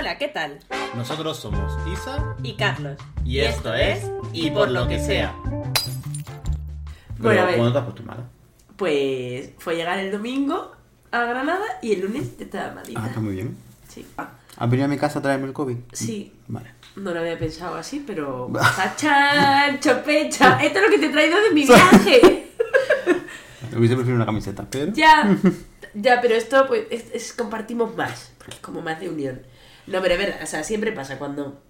Hola, ¿qué tal? Nosotros somos Isa Y Carlos. y esto es Y por lo que sea. Bueno, Pero, a ver. ¿cuándo te has puesto mala? Pues fue llegar el domingo a Granada y el lunes ya estaba malita. Ah, está muy bien. Sí. Ah, ¿Has venido a mi casa a traerme el COVID? sí. Vale. No lo había pensado así, pero. ¡Tachan! ¡Chopecha! Esto es lo que te he traído de mi viaje. Hubiese preferido una camiseta, pero... ya. Ya, pero esto, pues, es, es- compartimos más. Porque es como más de unión. No, pero es verdad, o sea, siempre pasa cuando.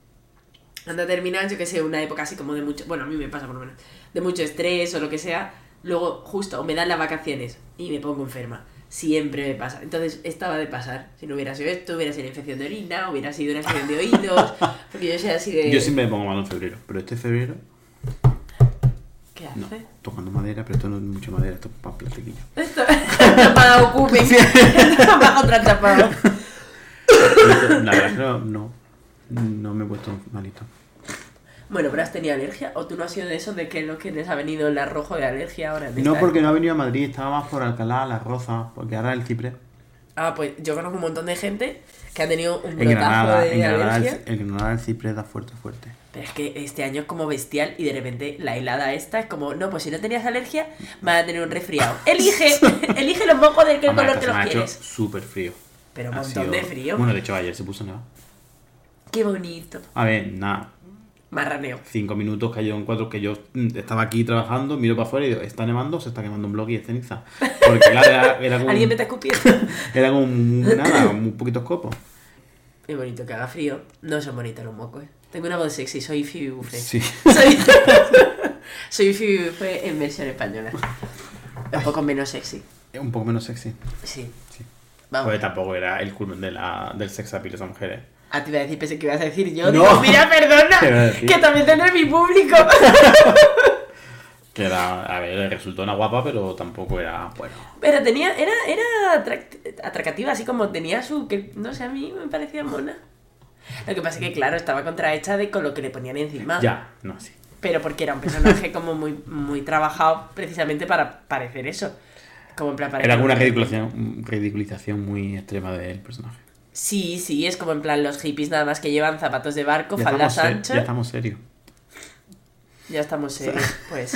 Anda a terminar, yo que sé, una época así como de mucho. Bueno, a mí me pasa por lo menos. De mucho estrés o lo que sea. Luego, justo, o me dan las vacaciones y me pongo enferma. Siempre me pasa. Entonces, estaba de pasar. Si no hubiera sido esto, hubiera sido infección de orina, hubiera sido una infección de oídos. Porque yo soy así de. Yo siempre me pongo malo en febrero, pero este febrero... ¿Qué hace? No, tocando madera, pero esto no es mucho madera, esto es para plastiquillo. Esto. Tapado, ocupen. Bajo otra tapado. Pero La verdad es que no, no, me he puesto malito. Bueno, pero has tenido alergia o tú no has sido de esos de que lo que les ha venido el arrojo de alergia ahora. de No porque no ha venido a Madrid, estaba más por Alcalá, La Roza, porque ahora el Cipre. Ah, pues yo conozco un montón de gente que ha tenido un En brotazo Granada, de en Granada, el, alergia. en Granada el Cipre da fuerte, fuerte. Pero es que este año es como bestial y de repente la helada esta es como, no, pues si no tenías alergia, vas a tener un resfriado. Elige, elige los mocos del que Además, color te los quieres. súper frío. Pero un Ha montón sido- de frío. Bueno, de hecho ayer se puso nevado. Qué bonito. A ver, nada, Marraneo. cinco minutos cayó en cuatro que yo mm, estaba aquí trabajando, miro para afuera y digo, está nevando, se está quemando un blog y es ceniza. Porque claro, era, era como, Alguien me está escupiendo. era como un- nada, un poquitos copos. Qué bonito que haga frío. No son bonitos los mocos, eh. Tengo una voz sexy, soy Phoebe Buffet. Sí. Soy, soy Phoebe Buffet en versión española. Un poco menos sexy. Un poco menos sexy. Sí. Sí. Vamos. Porque tampoco era el culmen de la, del sex appeal esa mujer. ¿eh? Ah, te iba a decir, pensé que ibas a decir yo. No. Digo, mira, perdona, que también tendré mi público. Que era, a ver, resultó una guapa, pero tampoco era, bueno. Pero tenía, era, era atractiva, así como tenía su, que no sé, a mí me parecía mona. Lo que pasa es que, claro, estaba contrahecha de con lo que le ponían encima. Ya, no así. Pero porque era un personaje como muy, muy trabajado precisamente para parecer eso. Como en plan Era parecer- como una ridiculización, ridiculización muy extrema del personaje. Sí, sí, es como en plan los hippies nada más que llevan zapatos de barco, Ya faldas anchas. ya estamos serios. Ya estamos serios, pues.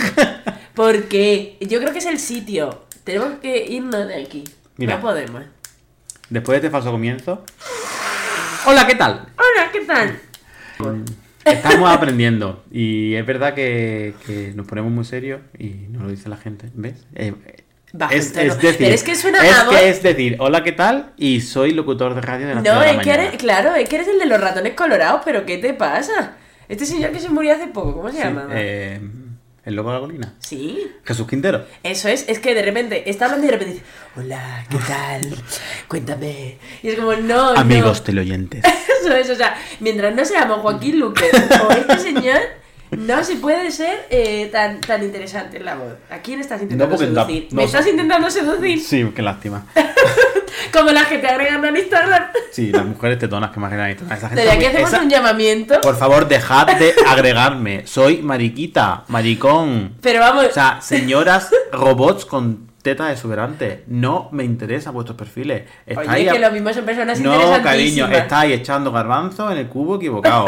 Porque yo creo que es el sitio. Tenemos que irnos de aquí. Mira. No podemos. Después de este falso comienzo. Hola, ¿qué tal? Hola, ¿qué tal? Estamos aprendiendo y es verdad que, que nos ponemos muy serios y nos lo dice la gente, ¿ves? Eh, Bajo es, decir, Pero es que suena es, a voz- que es decir, hola, ¿qué tal? Y soy locutor de radio de la No, es que eres, claro, es que eres el de los ratones colorados, pero ¿qué te pasa? Este señor que se murió hace poco, ¿cómo se Sí, llama? eh, el loco de la colina. Sí, Jesús Quintero. eso es, es que de repente está hablando y de repente dice, hola, ¿qué tal? Cuéntame. Y es como, no, no. Amigos teleoyentes. Eso es, o sea, mientras no seamos Joaquín Luque o este señor, no se puede ser eh, tan, tan interesante en la voz. ¿A quién estás intentando No, seducir? no ¿Me estás intentando seducir? Sí, qué lástima. Como las que te agregan al Instagram. Sí, las mujeres tetonas que más que nada. Esa gente Desde aquí hacemos esa- un llamamiento. Por favor, dejad de agregarme. Soy mariquita, maricón. Pero vamos, O sea, señoras robots con teta exuberante, no me interesan vuestros perfiles. Estáis oye, que lo mismo son personas No, interesantísimas. cariño, estáis echando garbanzo en el cubo equivocado.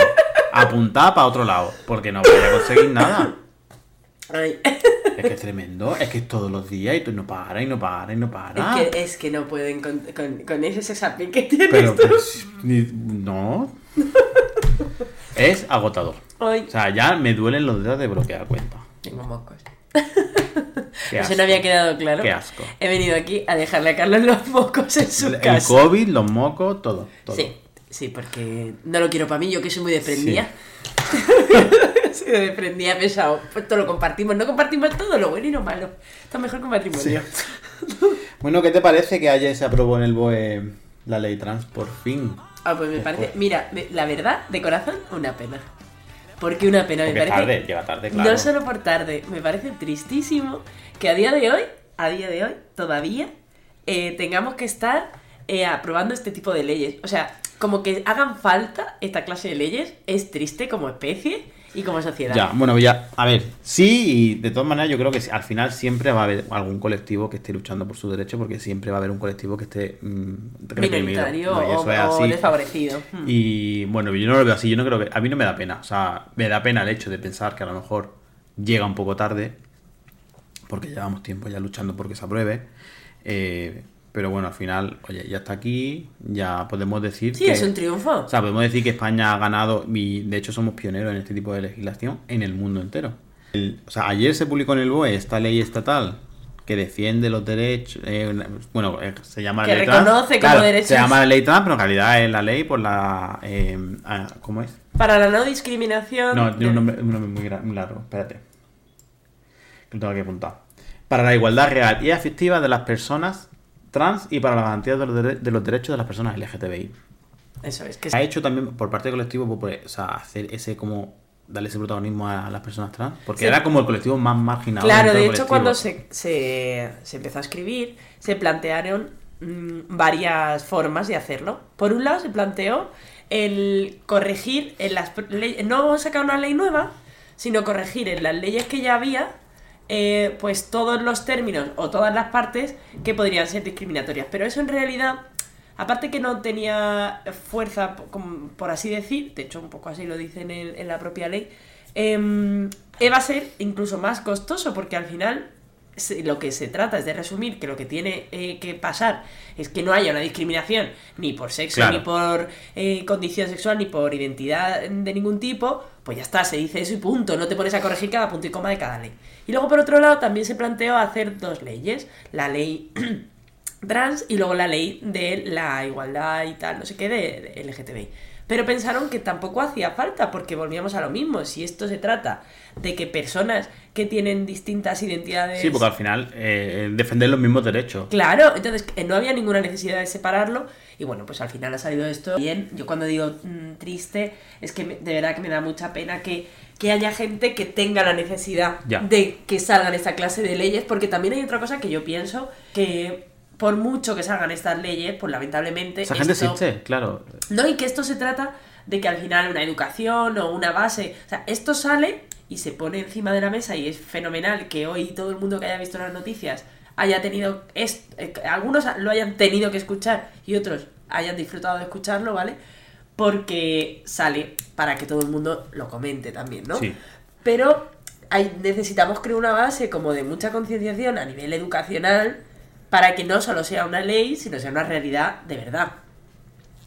Apuntad para otro lado, porque no vais a conseguir nada. Ay, Es que es tremendo, es que es todos los días y tú no para y no para y no para. es, que, es que no pueden con, con, con ese sex appeal que tienes Pero, tú. pues, no. Es agotador. Ay, O sea, ya me duelen los dedos de bloquear cuenta. tengo mocos. Qué Eso asco. no había quedado claro. Qué asco. He venido aquí a dejarle a Carlos los mocos en su El casa. COVID, los mocos, todo. todo. Sí, sí, porque no lo quiero para mí, yo que soy muy desprendida. soy de desprendida pesado. Pues todo lo compartimos, no compartimos todo, lo bueno y lo malo. Está mejor que matrimonio. Bueno, ¿qué te parece que ayer se aprobó en el BOE la ley trans por fin? Ah, pues me Después. parece, mira, la verdad, de corazón, una pena. Porque una pena, me parece. tarde, llega tarde, claro. No solo por tarde, me parece tristísimo que a día de hoy, a día de hoy, todavía, eh, tengamos que estar eh, aprobando este tipo de leyes. O sea, como que hagan falta esta clase de leyes, es triste como especie y como sociedad. Ya, bueno, ya, a ver, sí, y de todas maneras yo creo que al final siempre va a haber algún colectivo que esté luchando por su derecho, porque siempre va a haber un colectivo que esté mm, reprimido. Minoritario ¿no? Y o, es desfavorecido. Y bueno, yo no lo veo así, yo no creo que... A mí no me da pena, o sea, me da pena el hecho de pensar que a lo mejor llega un poco tarde, porque llevamos tiempo ya luchando porque se apruebe, eh, pero bueno, al final, oye, ya está aquí, ya podemos decir Sí, que... es un triunfo. O sea, podemos decir que España ha ganado y de hecho somos pioneros en este tipo de legislación en el mundo entero. El- o sea, ayer se publicó en el BOE esta ley estatal que defiende los derechos, eh, bueno, eh, se llama Que ley trans. reconoce como Claro, derechos. Se llama la ley trans, pero en realidad es la ley por la... eh, ah, ¿Cómo es? Para la no discriminación. No, tiene un nombre, un nombre muy, largo, espérate. Que lo tengo que apuntar. Para la igualdad real y efectiva de las personas trans y para la garantía de los, dere- de los derechos de las personas LGTBI. Eso es, que ha hecho también por parte del colectivo pues, pues, o sea, hacer ese como darle ese protagonismo a las personas trans porque Sí. era como el colectivo más marginado Claro, de hecho, colectivo. cuando se, se, se empezó a escribir, se plantearon mm, varias formas de hacerlo. Por un lado, se planteó el corregir en las leyes, no sacar una ley nueva, sino corregir en las leyes que ya había, eh, pues todos los términos o todas las partes que podrían ser discriminatorias. Pero eso en realidad, aparte que no tenía fuerza, por así decir, de hecho un poco así lo dice en, la propia ley, em, eh, va a ser incluso más costoso porque al final lo que se trata es de resumir que lo que tiene eh, que pasar es que no haya una discriminación ni por sexo, Claro. ni por eh, condición sexual, ni por identidad de ningún tipo, pues ya está, se dice eso y punto, no te pones a corregir cada punto y coma de cada ley. Y luego por otro lado también se planteó hacer dos leyes, la ley trans y luego la ley de la igualdad y tal, no sé qué, de, de LGTBI. Pero pensaron que tampoco hacía falta porque volvíamos a lo mismo. Si esto se trata de que personas que tienen distintas identidades... sí porque al final eh, defender los mismos derechos Claro, entonces eh, no había ninguna necesidad de separarlo y bueno, pues al final ha salido esto bien. Yo cuando digo mm, triste es que me- de verdad que me da mucha pena que, que haya gente que tenga la necesidad Ya. de que salgan esta clase de leyes, porque también hay otra cosa que yo pienso que por mucho que salgan estas leyes, pues lamentablemente... esa gente esto- existe claro no, y que esto se trata de que al final una educación o una base, o sea, esto sale y se pone encima de la mesa y es fenomenal que hoy todo el mundo que haya visto las noticias haya tenido, est- eh, algunos lo hayan tenido que escuchar y otros hayan disfrutado de escucharlo, ¿vale? Porque sale para que todo el mundo lo comente también, ¿no? Sí. Pero hay, necesitamos crear una base como de mucha concienciación a nivel educacional para que no solo sea una ley, sino sea una realidad de verdad.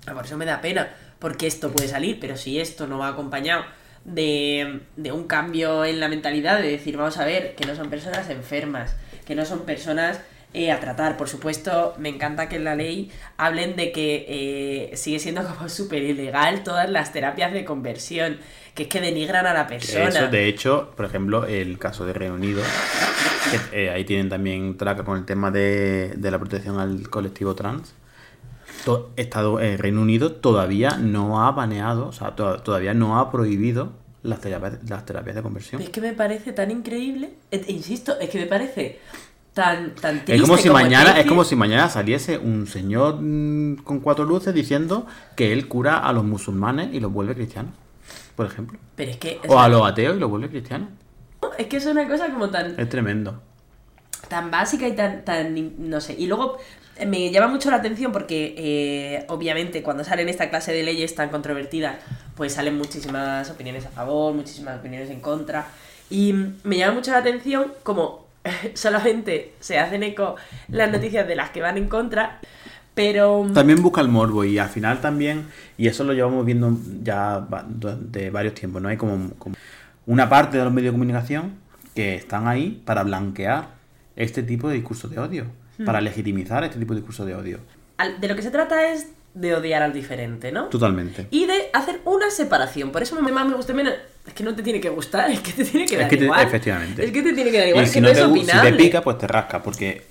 Ah, Por eso me da pena, porque esto puede salir, pero si esto no va acompañado de, de un cambio en la mentalidad, de decir, vamos a ver, que no son personas enfermas, que no son personas eh, a tratar. Por supuesto, me encanta que en la ley hablen de que eh, sigue siendo como súper ilegal todas las terapias de conversión, que es que denigran a la persona. Eso, de hecho, por ejemplo, el caso de Reino Unido, que, eh, ahí tienen también traca con el tema de, de la protección al colectivo trans. To- Estado, eh, Reino Unido todavía no ha baneado, o sea, to- todavía no ha prohibido las terapias, las terapias de conversión. Es que me parece tan increíble, insisto, es que me parece tan, tan triste Es como si mañana, es como si mañana saliese un señor mm, con cuatro luces diciendo que él cura a los musulmanes y los vuelve cristianos, por ejemplo. Pero es que... O a los ateos y los vuelve cristianos. Es que es una cosa como tan, Es tremendo. tan básica y tan, tan, no sé. Y luego eh, me llama mucho la atención porque, eh, obviamente, cuando salen esta clase de leyes tan controvertidas, pues salen muchísimas opiniones a favor, muchísimas opiniones en contra. Y mm, me llama mucho la atención como solamente se hacen eco las noticias de las que van en contra, pero... También busca el morbo y al final también, y eso lo llevamos viendo ya durante varios tiempos, ¿no? Hay como, como una parte de los medios de comunicación que están ahí para blanquear este tipo de discursos de odio, para legitimizar este tipo de discursos de odio. de lo que se trata es de odiar al diferente, ¿no? Totalmente. Y de hacer una separación. Por eso me- más me gusta menos. Es que no te tiene que gustar, es que te tiene que Es dar que te- igual. efectivamente. Es que te tiene que dar igual, y es si que no, te, es si te pica, pues te rasca, porque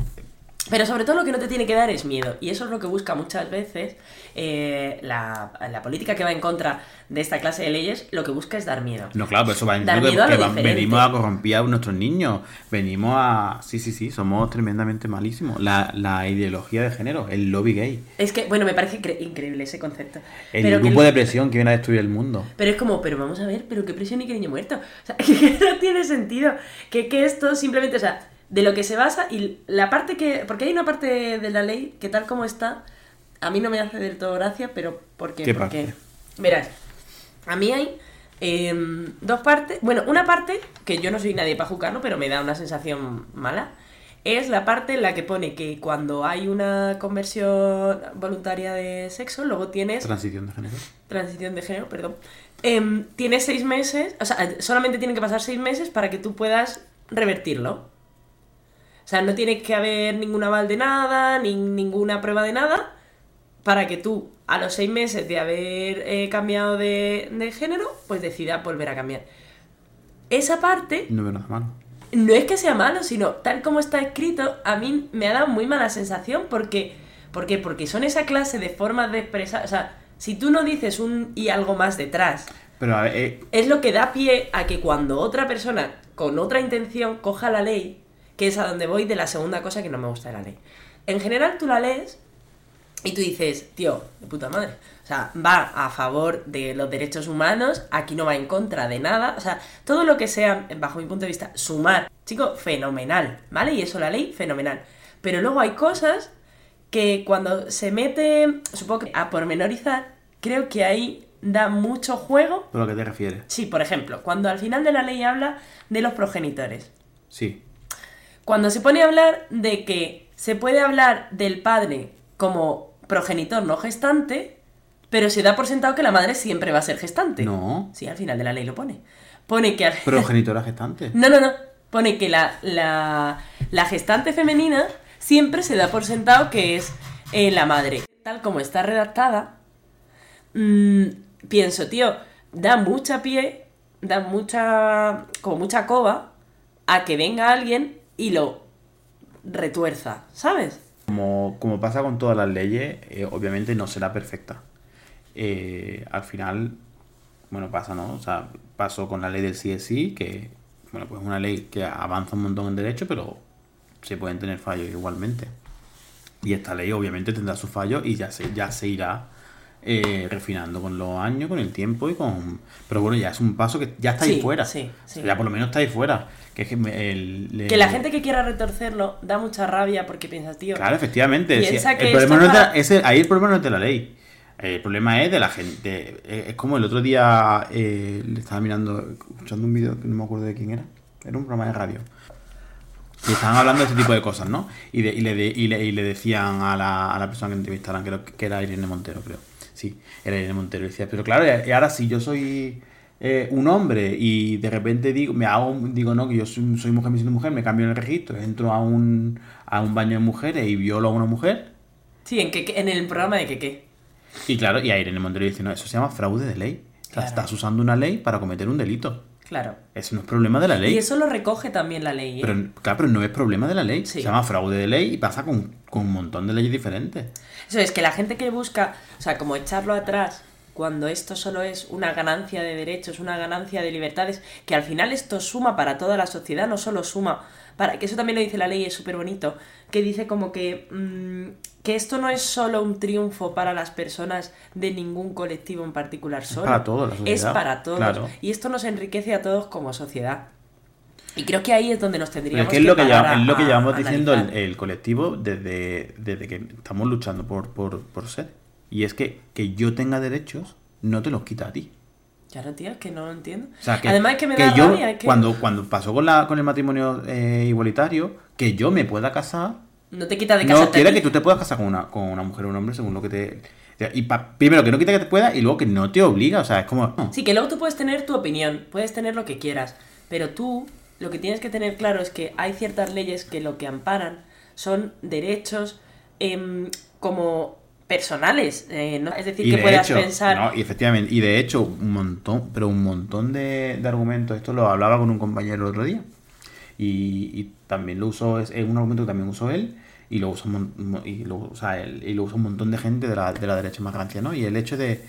Pero sobre todo lo que no te tiene que dar es miedo. Y eso es lo que busca muchas veces eh, la, la política que va en contra de esta clase de leyes, lo que busca es dar miedo. No, claro, pero eso va en Dar que, miedo a lo que venimos a corromper a nuestros niños. Venimos a. Sí, sí, sí, somos tremendamente malísimos. La, la ideología de género, el lobby gay, Es que, bueno, me parece incre- increíble ese concepto. el pero grupo de presión que viene a destruir el mundo. Pero es como, pero vamos a ver, pero qué presión y qué niño muerto. O sea, que no tiene sentido. Que, que esto simplemente, o sea, de lo que se basa y la parte que. Porque hay una parte de la ley que tal como está, a mí no me hace del todo gracia, pero ¿por qué? ¿Qué Porque, parte? verás, a mí hay em, dos partes. Bueno, una parte, que yo no soy nadie para juzgarlo, pero me da una sensación mala. Es la parte en la que pone que cuando hay una conversión voluntaria de sexo, luego tienes Transición de género. transición de género, perdón, em, tienes seis meses, o sea, solamente tienen que pasar seis meses para que tú puedas revertirlo. O sea, no tiene que haber ningún aval de nada, ni ninguna prueba de nada, para que tú, a los seis meses de haber eh, cambiado de, de género, pues decidas volver a cambiar. Esa parte No veo nada malo. no es que sea malo, sino tal como está escrito, a mí me ha dado muy mala sensación porque, ¿por qué? Porque son esa clase de formas de expresar, o sea, si tú no dices un y algo más detrás, Pero a ver, eh, es lo que da pie a que cuando otra persona con otra intención coja la ley, que es a donde voy de la segunda cosa que no me gusta de la ley. En general tú la lees y tú dices, tío, de puta madre. O sea, va a favor de los derechos humanos, aquí no va en contra de nada. O sea, todo lo que sea, bajo mi punto de vista, sumar, chico, fenomenal, ¿vale? Y eso la ley, fenomenal. Pero luego hay cosas que cuando se mete, supongo que a pormenorizar, creo que ahí da mucho juego. ¿pero a qué te refieres? Sí, por ejemplo, cuando al final de la ley habla de los progenitores. Sí. Cuando se pone a hablar de que se puede hablar del padre como progenitor no gestante, pero se da por sentado que la madre siempre va a ser gestante. No. Sí, al final de la ley lo pone. Pone que. Progenitora gestante. No, no, no. Pone que la, la, la gestante femenina siempre se da por sentado que es eh, la madre. Tal como está redactada, mm, pienso, tío, da mucha pie, da mucha, como mucha coba a que venga alguien y lo retuerza, ¿sabes? Como, como pasa con todas las leyes, eh, obviamente no será perfecta. Eh, al final, bueno, pasa, ¿no? O sea, pasó con la ley del CSI, que, bueno, pues es una ley que avanza un montón en derecho, pero se pueden tener fallos igualmente. Y esta ley obviamente tendrá sus fallos y ya se, ya se irá eh, refinando con los años, con el tiempo y con... Pero bueno, ya es un paso que ya está ahí Sí, fuera. sí, sí. Ya por lo menos está ahí fuera. Que es que me- el, Que la gente que quiera retorcerlo da mucha rabia porque piensas, tío, Claro, efectivamente. Piensa que el problema no es de- ahí el problema no es de la ley. El problema es de la gente. Es como el otro día eh, le estaba mirando, escuchando un vídeo que no me acuerdo de quién era. Era un programa de radio. Y estaban hablando de ese tipo de cosas, ¿no? Y, de- y le, de- y le, y le decían a la, a la persona que entrevistaran, creo que era Irene Montero, creo. Sí, era Irene Montero. Y decía, pero claro, y ahora si yo soy eh, un hombre y de repente digo, me hago, digo, no, que yo soy, soy mujer, me siento mujer, me cambio en el registro, entro a un, a un baño de mujeres y violo a una mujer. sí, en, que, en el programa de que qué. Y claro, y a Irene Montero dice, no, eso se llama fraude de ley. O sea, estás usando una ley para cometer un delito. Claro. Eso no es problema de la ley. Y eso lo recoge también la ley. ¿eh? Pero, claro, pero no es problema de la ley. Sí. Se llama fraude de ley y pasa con, con un montón de leyes diferentes. Eso es que la gente que busca, o sea, como echarlo atrás cuando esto solo es una ganancia de derechos, una ganancia de libertades, que al final esto suma para toda la sociedad, no solo suma para que eso también lo dice la ley, es súper bonito, que dice como que mm, que esto no es solo un triunfo para las personas de ningún colectivo en particular solo. para toda la Es sociedad, para todos. claro. Y esto nos enriquece a todos como sociedad. Y creo que ahí es donde nos tendríamos es que es lo que, parar lleva- a- es lo que llevamos diciendo el, colectivo desde, desde que estamos luchando por, por, por ser. Y es que que yo tenga derechos no te los quita a ti. Claro, tío, es que no lo entiendo. O sea, que, Además es que me que da yo, rabia, es que cuando, cuando pasó con, la, con el matrimonio eh, igualitario, que yo me pueda casar, no te quita de casa no quiere que tú te puedas casar con una, con una mujer o un hombre según lo que te... Y pa- primero que no quita que te pueda y luego que no te obliga, o sea, es como... no. Sí, que luego tú puedes tener tu opinión, puedes tener lo que quieras, pero tú lo que tienes que tener claro es que hay ciertas leyes que lo que amparan son derechos em, como personales, eh, ¿no? es decir, Y que de puedas hecho, pensar... no, y efectivamente, y de hecho, un montón, pero un montón de, de argumentos, esto lo hablaba con un compañero el otro día, y, y también lo usó, es, un argumento que también usó él, y lo usa y lo, usa el- y lo usa un montón de gente de la, de la derecha más rancia, ¿no? Y el hecho de,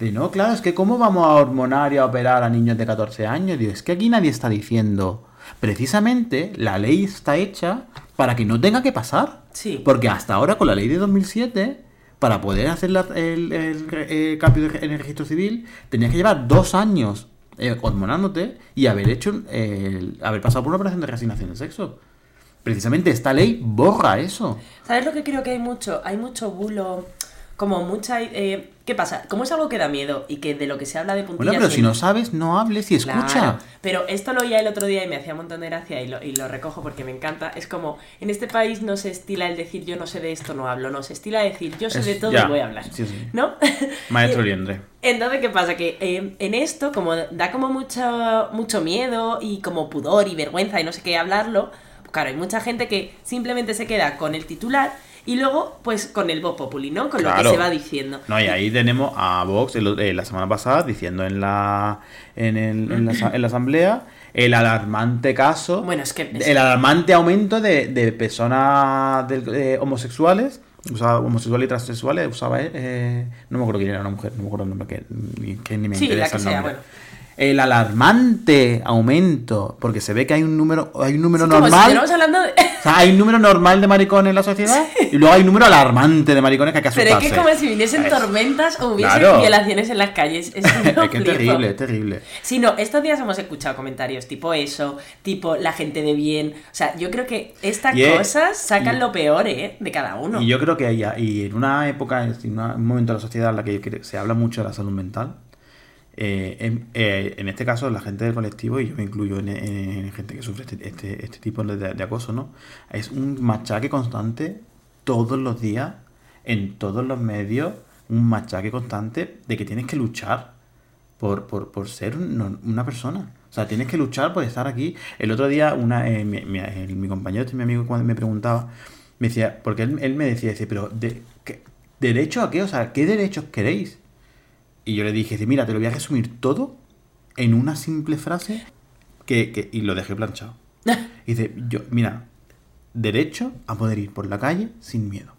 de, no, claro, es que cómo vamos a hormonar y a operar a niños de 14 años, digo, es que aquí nadie está diciendo, precisamente la ley está hecha para que no tenga que pasar. Sí. Porque hasta ahora con la ley de 2007, para poder hacer la- el, el- el cambio de- en el registro civil, tenías que llevar dos años eh, hormonándote y haber hecho, el- haber pasado por una operación de reasignación de sexo. Precisamente esta ley borra eso. ¿Sabes lo que creo que hay mucho? Hay mucho bulo, como mucha... eh, ¿Qué pasa? Como es algo que da miedo y que de lo que se habla de puntillas... Bueno, pero si no sabes, no hables y escucha. Claro, pero esto lo oía el otro día y me hacía un montón de gracia y lo, y lo recojo porque me encanta. Es como, en este país no se estila el decir yo no sé de esto, no hablo, no se estila decir yo sé Es- de todo ya, y voy a hablar. sí, sí. ¿No? Maestro Liendre. Entonces, ¿qué pasa? Que eh, en esto, como da como mucho, mucho miedo y como pudor y vergüenza y no sé qué hablarlo, pues claro, hay mucha gente que simplemente se queda con el titular y luego, pues, con el voz populi, ¿no? Con lo que se va diciendo. No, y ahí tenemos a Vox el- eh, la semana pasada diciendo en la, en, el- en la, asa- en la asamblea el alarmante caso, Bueno, es que- el alarmante aumento de, de personas del- eh, homosexuales, usaba homosexuales y transexuales, usaba, eh, no me acuerdo quién era una mujer, no me acuerdo el nombre, que, que ni me Sí, la interesa que el sea, bueno. El alarmante aumento, porque se ve que hay un número, hay un número Sí, como si normal. hablando de... O sea, hay un número normal de maricones en la sociedad y luego hay un número alarmante de maricones que hay que Pero asustarse. es que como si viniesen Es- tormentas o hubiesen Claro. violaciones en las calles. Es, que es que es terrible, es terrible. Sí, no, estos días hemos escuchado comentarios tipo eso, tipo la gente de bien. O sea, yo creo que estas es- cosas sacan y- lo peor, ¿eh? De cada uno. Y yo creo que hay, y en una época, en una- un momento de la sociedad en la que se habla mucho de la salud mental, eh, en, eh, en este caso la gente del colectivo, y yo me incluyo en, en- en gente que sufre este, este, este tipo de, acoso, ¿no? Es un machaque constante todos los días, en todos los medios, un machaque constante de que tienes que luchar por, por, ser un- una persona. O sea, tienes que luchar por estar aquí. El otro día, una, eh, mi, mi- mi compañero, este mi amigo, cuando me preguntaba, me decía, porque él, él me decía, dice, pero de, ¿qué- ¿derecho a qué? O sea, ¿qué derechos queréis? Y yo le dije, dice, mira, te lo voy a resumir todo en una simple frase que, que- y lo dejé planchado. Y dice, yo, mira, derecho a poder ir por la calle sin miedo.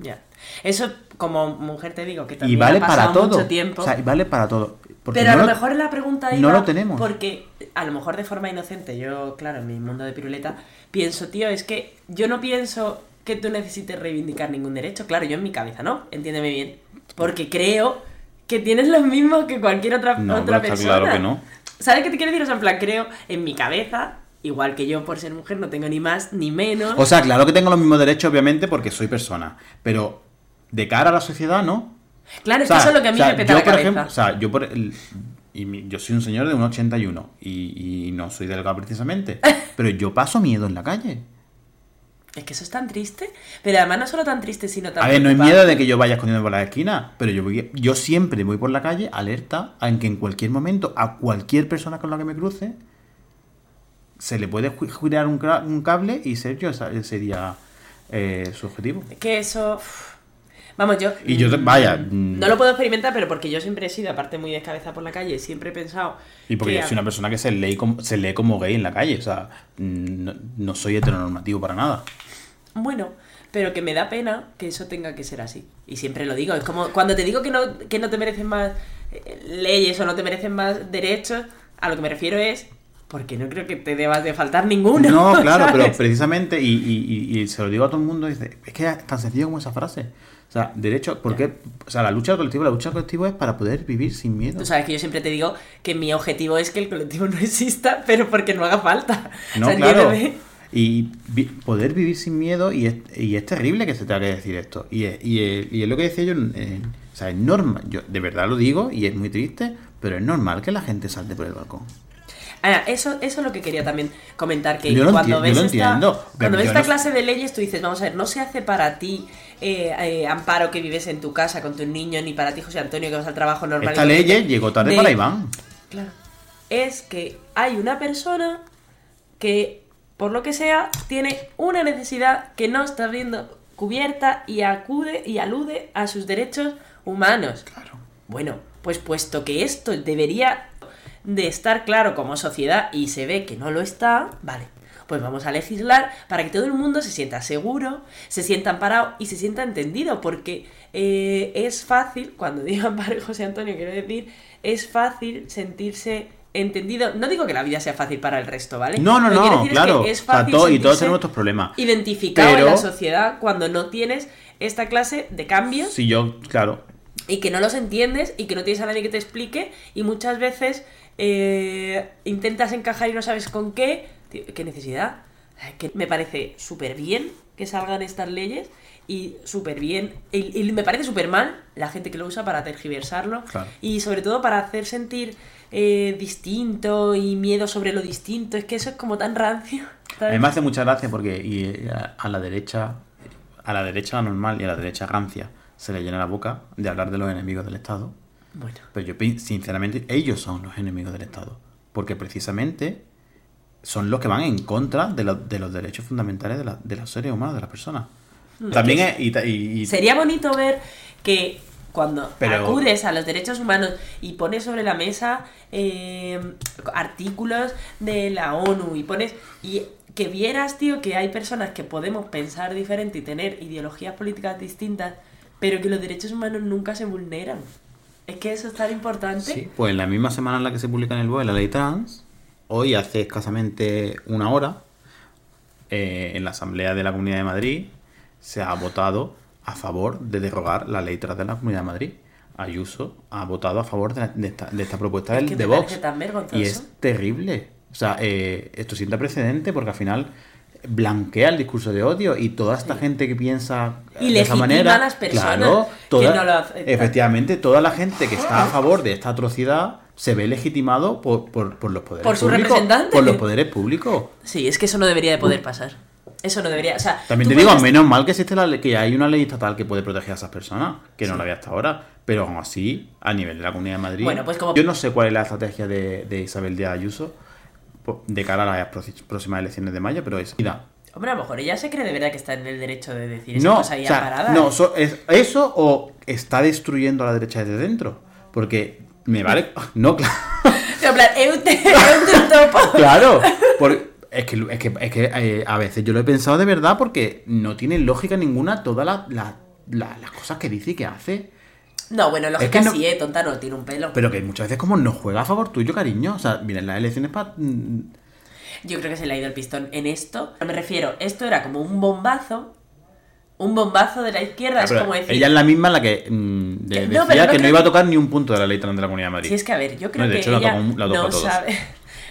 Ya. Eso, como mujer te digo, que Y también vale ha pasado para todo. mucho tiempo. O sea, y vale para todo. Porque Pero a no lo lo- mejor la pregunta no iba lo tenemos. Porque a lo mejor de forma inocente, yo, claro, en mi mundo de piruleta, pienso, tío, es que yo no pienso que tú necesites reivindicar ningún derecho. Claro, yo en mi cabeza, ¿no? Entiéndeme bien. Porque creo que tienes los mismos que cualquier otra, No, otra persona. claro que no. ¿Sabes qué te quiero decir? O sea, en plan, creo en mi cabeza, igual que yo por ser mujer no tengo ni más ni menos. O sea, claro que tengo los mismos derechos, obviamente, porque soy persona. Pero de cara a la sociedad, no. claro, es O sea, que eso es lo que a mí o sea, me peta yo, la por cabeza. ejemplo, o sea, yo por el- y yo soy un señor de un 81 y, y no soy delgado precisamente, pero yo paso miedo en la calle. Es que eso es tan triste. Pero además no solo tan triste, sino tan A ver, no preocupante. miedo de que yo vaya escondiendo por la esquina, pero yo voy, yo siempre voy por la calle alerta a en que en cualquier momento a cualquier persona con la que me cruce se le puede girar un, cable y ser yo ese día eh, su objetivo. Que eso. Vamos, yo. Y yo, vaya, No lo puedo experimentar, pero porque yo siempre he sido, aparte, muy descabeza por la calle, siempre he pensado. Y porque que yo soy una persona que se lee como, se lee como gay en la calle, o sea, mm, no, no soy heteronormativo para nada. Bueno, pero que me da pena que eso tenga que ser así. Y siempre lo digo. Es como cuando te digo que no, que no te merecen más eh, leyes o no te merecen más derechos, a lo que me refiero es. Porque no creo que te debas de faltar ninguno. No, claro, pero precisamente, y, y- y- y se lo digo a todo el mundo, dice, es que es tan sencillo como esa frase. O sea, derecho, porque, o sea, la lucha del colectivo, la lucha del colectivo es para poder vivir sin miedo. Tú sabes que yo siempre te digo que mi objetivo es que el colectivo no exista, pero porque no haga falta. No, O sea, claro. Y vi- poder vivir sin miedo, y es, y es terrible que se tenga que decir esto. Y es, y es- y es lo que decía yo, en- o sea, es normal, yo de verdad lo digo, y es muy triste, pero es normal que la gente salte por el balcón. Eso, eso es lo que quería también comentar, que Yo lo cuando ves yo esta, entiendo, cuando ves yo esta no- clase de leyes, tú dices, vamos a ver, no se hace para ti, eh, eh, Amparo, que vives en tu casa con tus niños, ni para ti, José Antonio, que vas al trabajo normal. Esta ley llegó tarde de- para Iván. Claro. Es que hay una persona que, por lo que sea, tiene una necesidad que no está viendo cubierta y acude y alude a sus derechos humanos. Claro. Bueno, pues puesto que esto debería de estar claro como sociedad y se ve que no lo está, vale. pues vamos a legislar para que todo el mundo se sienta seguro, se sienta amparado y se sienta entendido, porque eh, es fácil, cuando digo amparo José Antonio, quiero decir, es fácil sentirse entendido. No digo que la vida sea fácil para el resto, ¿vale? No, no, no, es claro. que es O sea, fácil todo- y todos tenemos nuestros problemas. Identificado en la sociedad cuando no tienes esta clase de cambios Si yo, claro, y que no los entiendes y que no tienes a nadie que te explique y muchas veces eh, intentas encajar y no sabes con qué. Tío, ¿Qué necesidad? Que me parece súper bien que salgan estas leyes y súper bien. Y, y me parece súper mal la gente que lo usa para tergiversarlo Claro. y sobre todo para hacer sentir eh, distinto y miedo sobre lo distinto. Es que eso es como tan rancio. a ¿sabes? mí me hace mucha gracia porque y, a, a la derecha, a la derecha normal y a la derecha rancia se le llena la boca de hablar de los enemigos del Estado. Bueno. Pero yo, sinceramente, ellos son los enemigos del Estado. Porque precisamente son los que van en contra de, lo- de los derechos fundamentales de, la- de los seres humanos, de las personas. También es. y ta- y- y- Sería bonito ver que cuando Pero- acudes a los derechos humanos y pones sobre la mesa eh, artículos de la ONU y pones y que vieras, tío, que hay personas que podemos pensar diferente y tener ideologías políticas distintas, pero que los derechos humanos nunca se vulneran. Es que eso es tan importante. Sí, pues en la misma semana en la que se publica en el BOE la ley trans, hoy hace escasamente una hora, eh, en la Asamblea de la Comunidad de Madrid se ha votado a favor de derogar la ley trans de la Comunidad de Madrid. Ayuso ha votado a favor de, la- de esta, de esta propuesta Es del- que de Vox. tan. Y es terrible. O sea, eh, esto sienta precedente porque al final blanquea el discurso de odio y toda esta gente que piensa Y de esa manera a las personas claro, que toda- no lo aceptan. efectivamente toda la gente que está a favor de esta atrocidad se ve legitimado por, por, por los poderes Por su públicos representante. por los poderes públicos Sí, es que eso no debería de poder pasar. Eso no debería, o sea, también te digo puedes- menos mal que existe la ley- que hay una ley estatal que puede proteger a esas personas que no la había hasta ahora pero aún así a nivel de la Comunidad de Madrid Bueno, pues como- yo no sé cuál es la estrategia de, de Isabel Díaz Ayuso de cara a las próximas elecciones de mayo pero es mira, Hombre, a lo mejor ella se cree de verdad que está en el derecho de decir esa No, cosa ahí o sea, no, so- es eso o está destruyendo a la derecha desde dentro. Porque me vale. No, claro. Plan, topo. claro. por- es que, es que, es que, eh, a veces yo lo he pensado de verdad porque no tiene lógica ninguna todas la- la- la- las cosas que dice y que hace. No, bueno, lógica que no- sí, eh, tonta no, tiene un pelo. Pero que muchas veces como no juega a favor tuyo, cariño. O sea, vienen las elecciones para... Yo creo que se le ha ido el pistón en esto. Me refiero, esto era como un bombazo. Un bombazo de la izquierda, es como decir. ella es la misma la que mm, de- Que- no, decía no que no iba a tocar ni un punto de la ley trans de la Comunidad de Madrid. Si es que, a ver, yo creo No, de que hecho, la ella la no todos. sabe,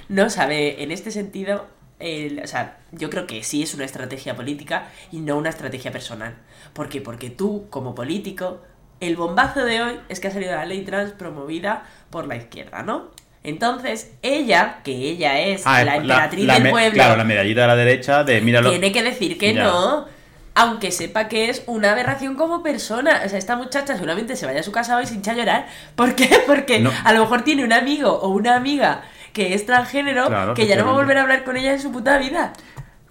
no sabe en este sentido, el- o sea, yo creo que sí es una estrategia política y no una estrategia personal. ¿Por qué? Porque tú, como político, el bombazo de hoy es que ha salido la ley trans promovida por la izquierda, ¿no? Entonces, ella, que ella es Ah, la emperatriz la del pueblo, Claro, la medallita de la derecha de míralo. tiene que decir que Ya. no, aunque sepa que es una aberración como persona. O sea, esta muchacha seguramente se vaya a su casa hoy sin a llorar. ¿Por qué? Porque No. a lo mejor tiene un amigo o una amiga que es transgénero Claro, que ya no va a volver a hablar con ella en su puta vida.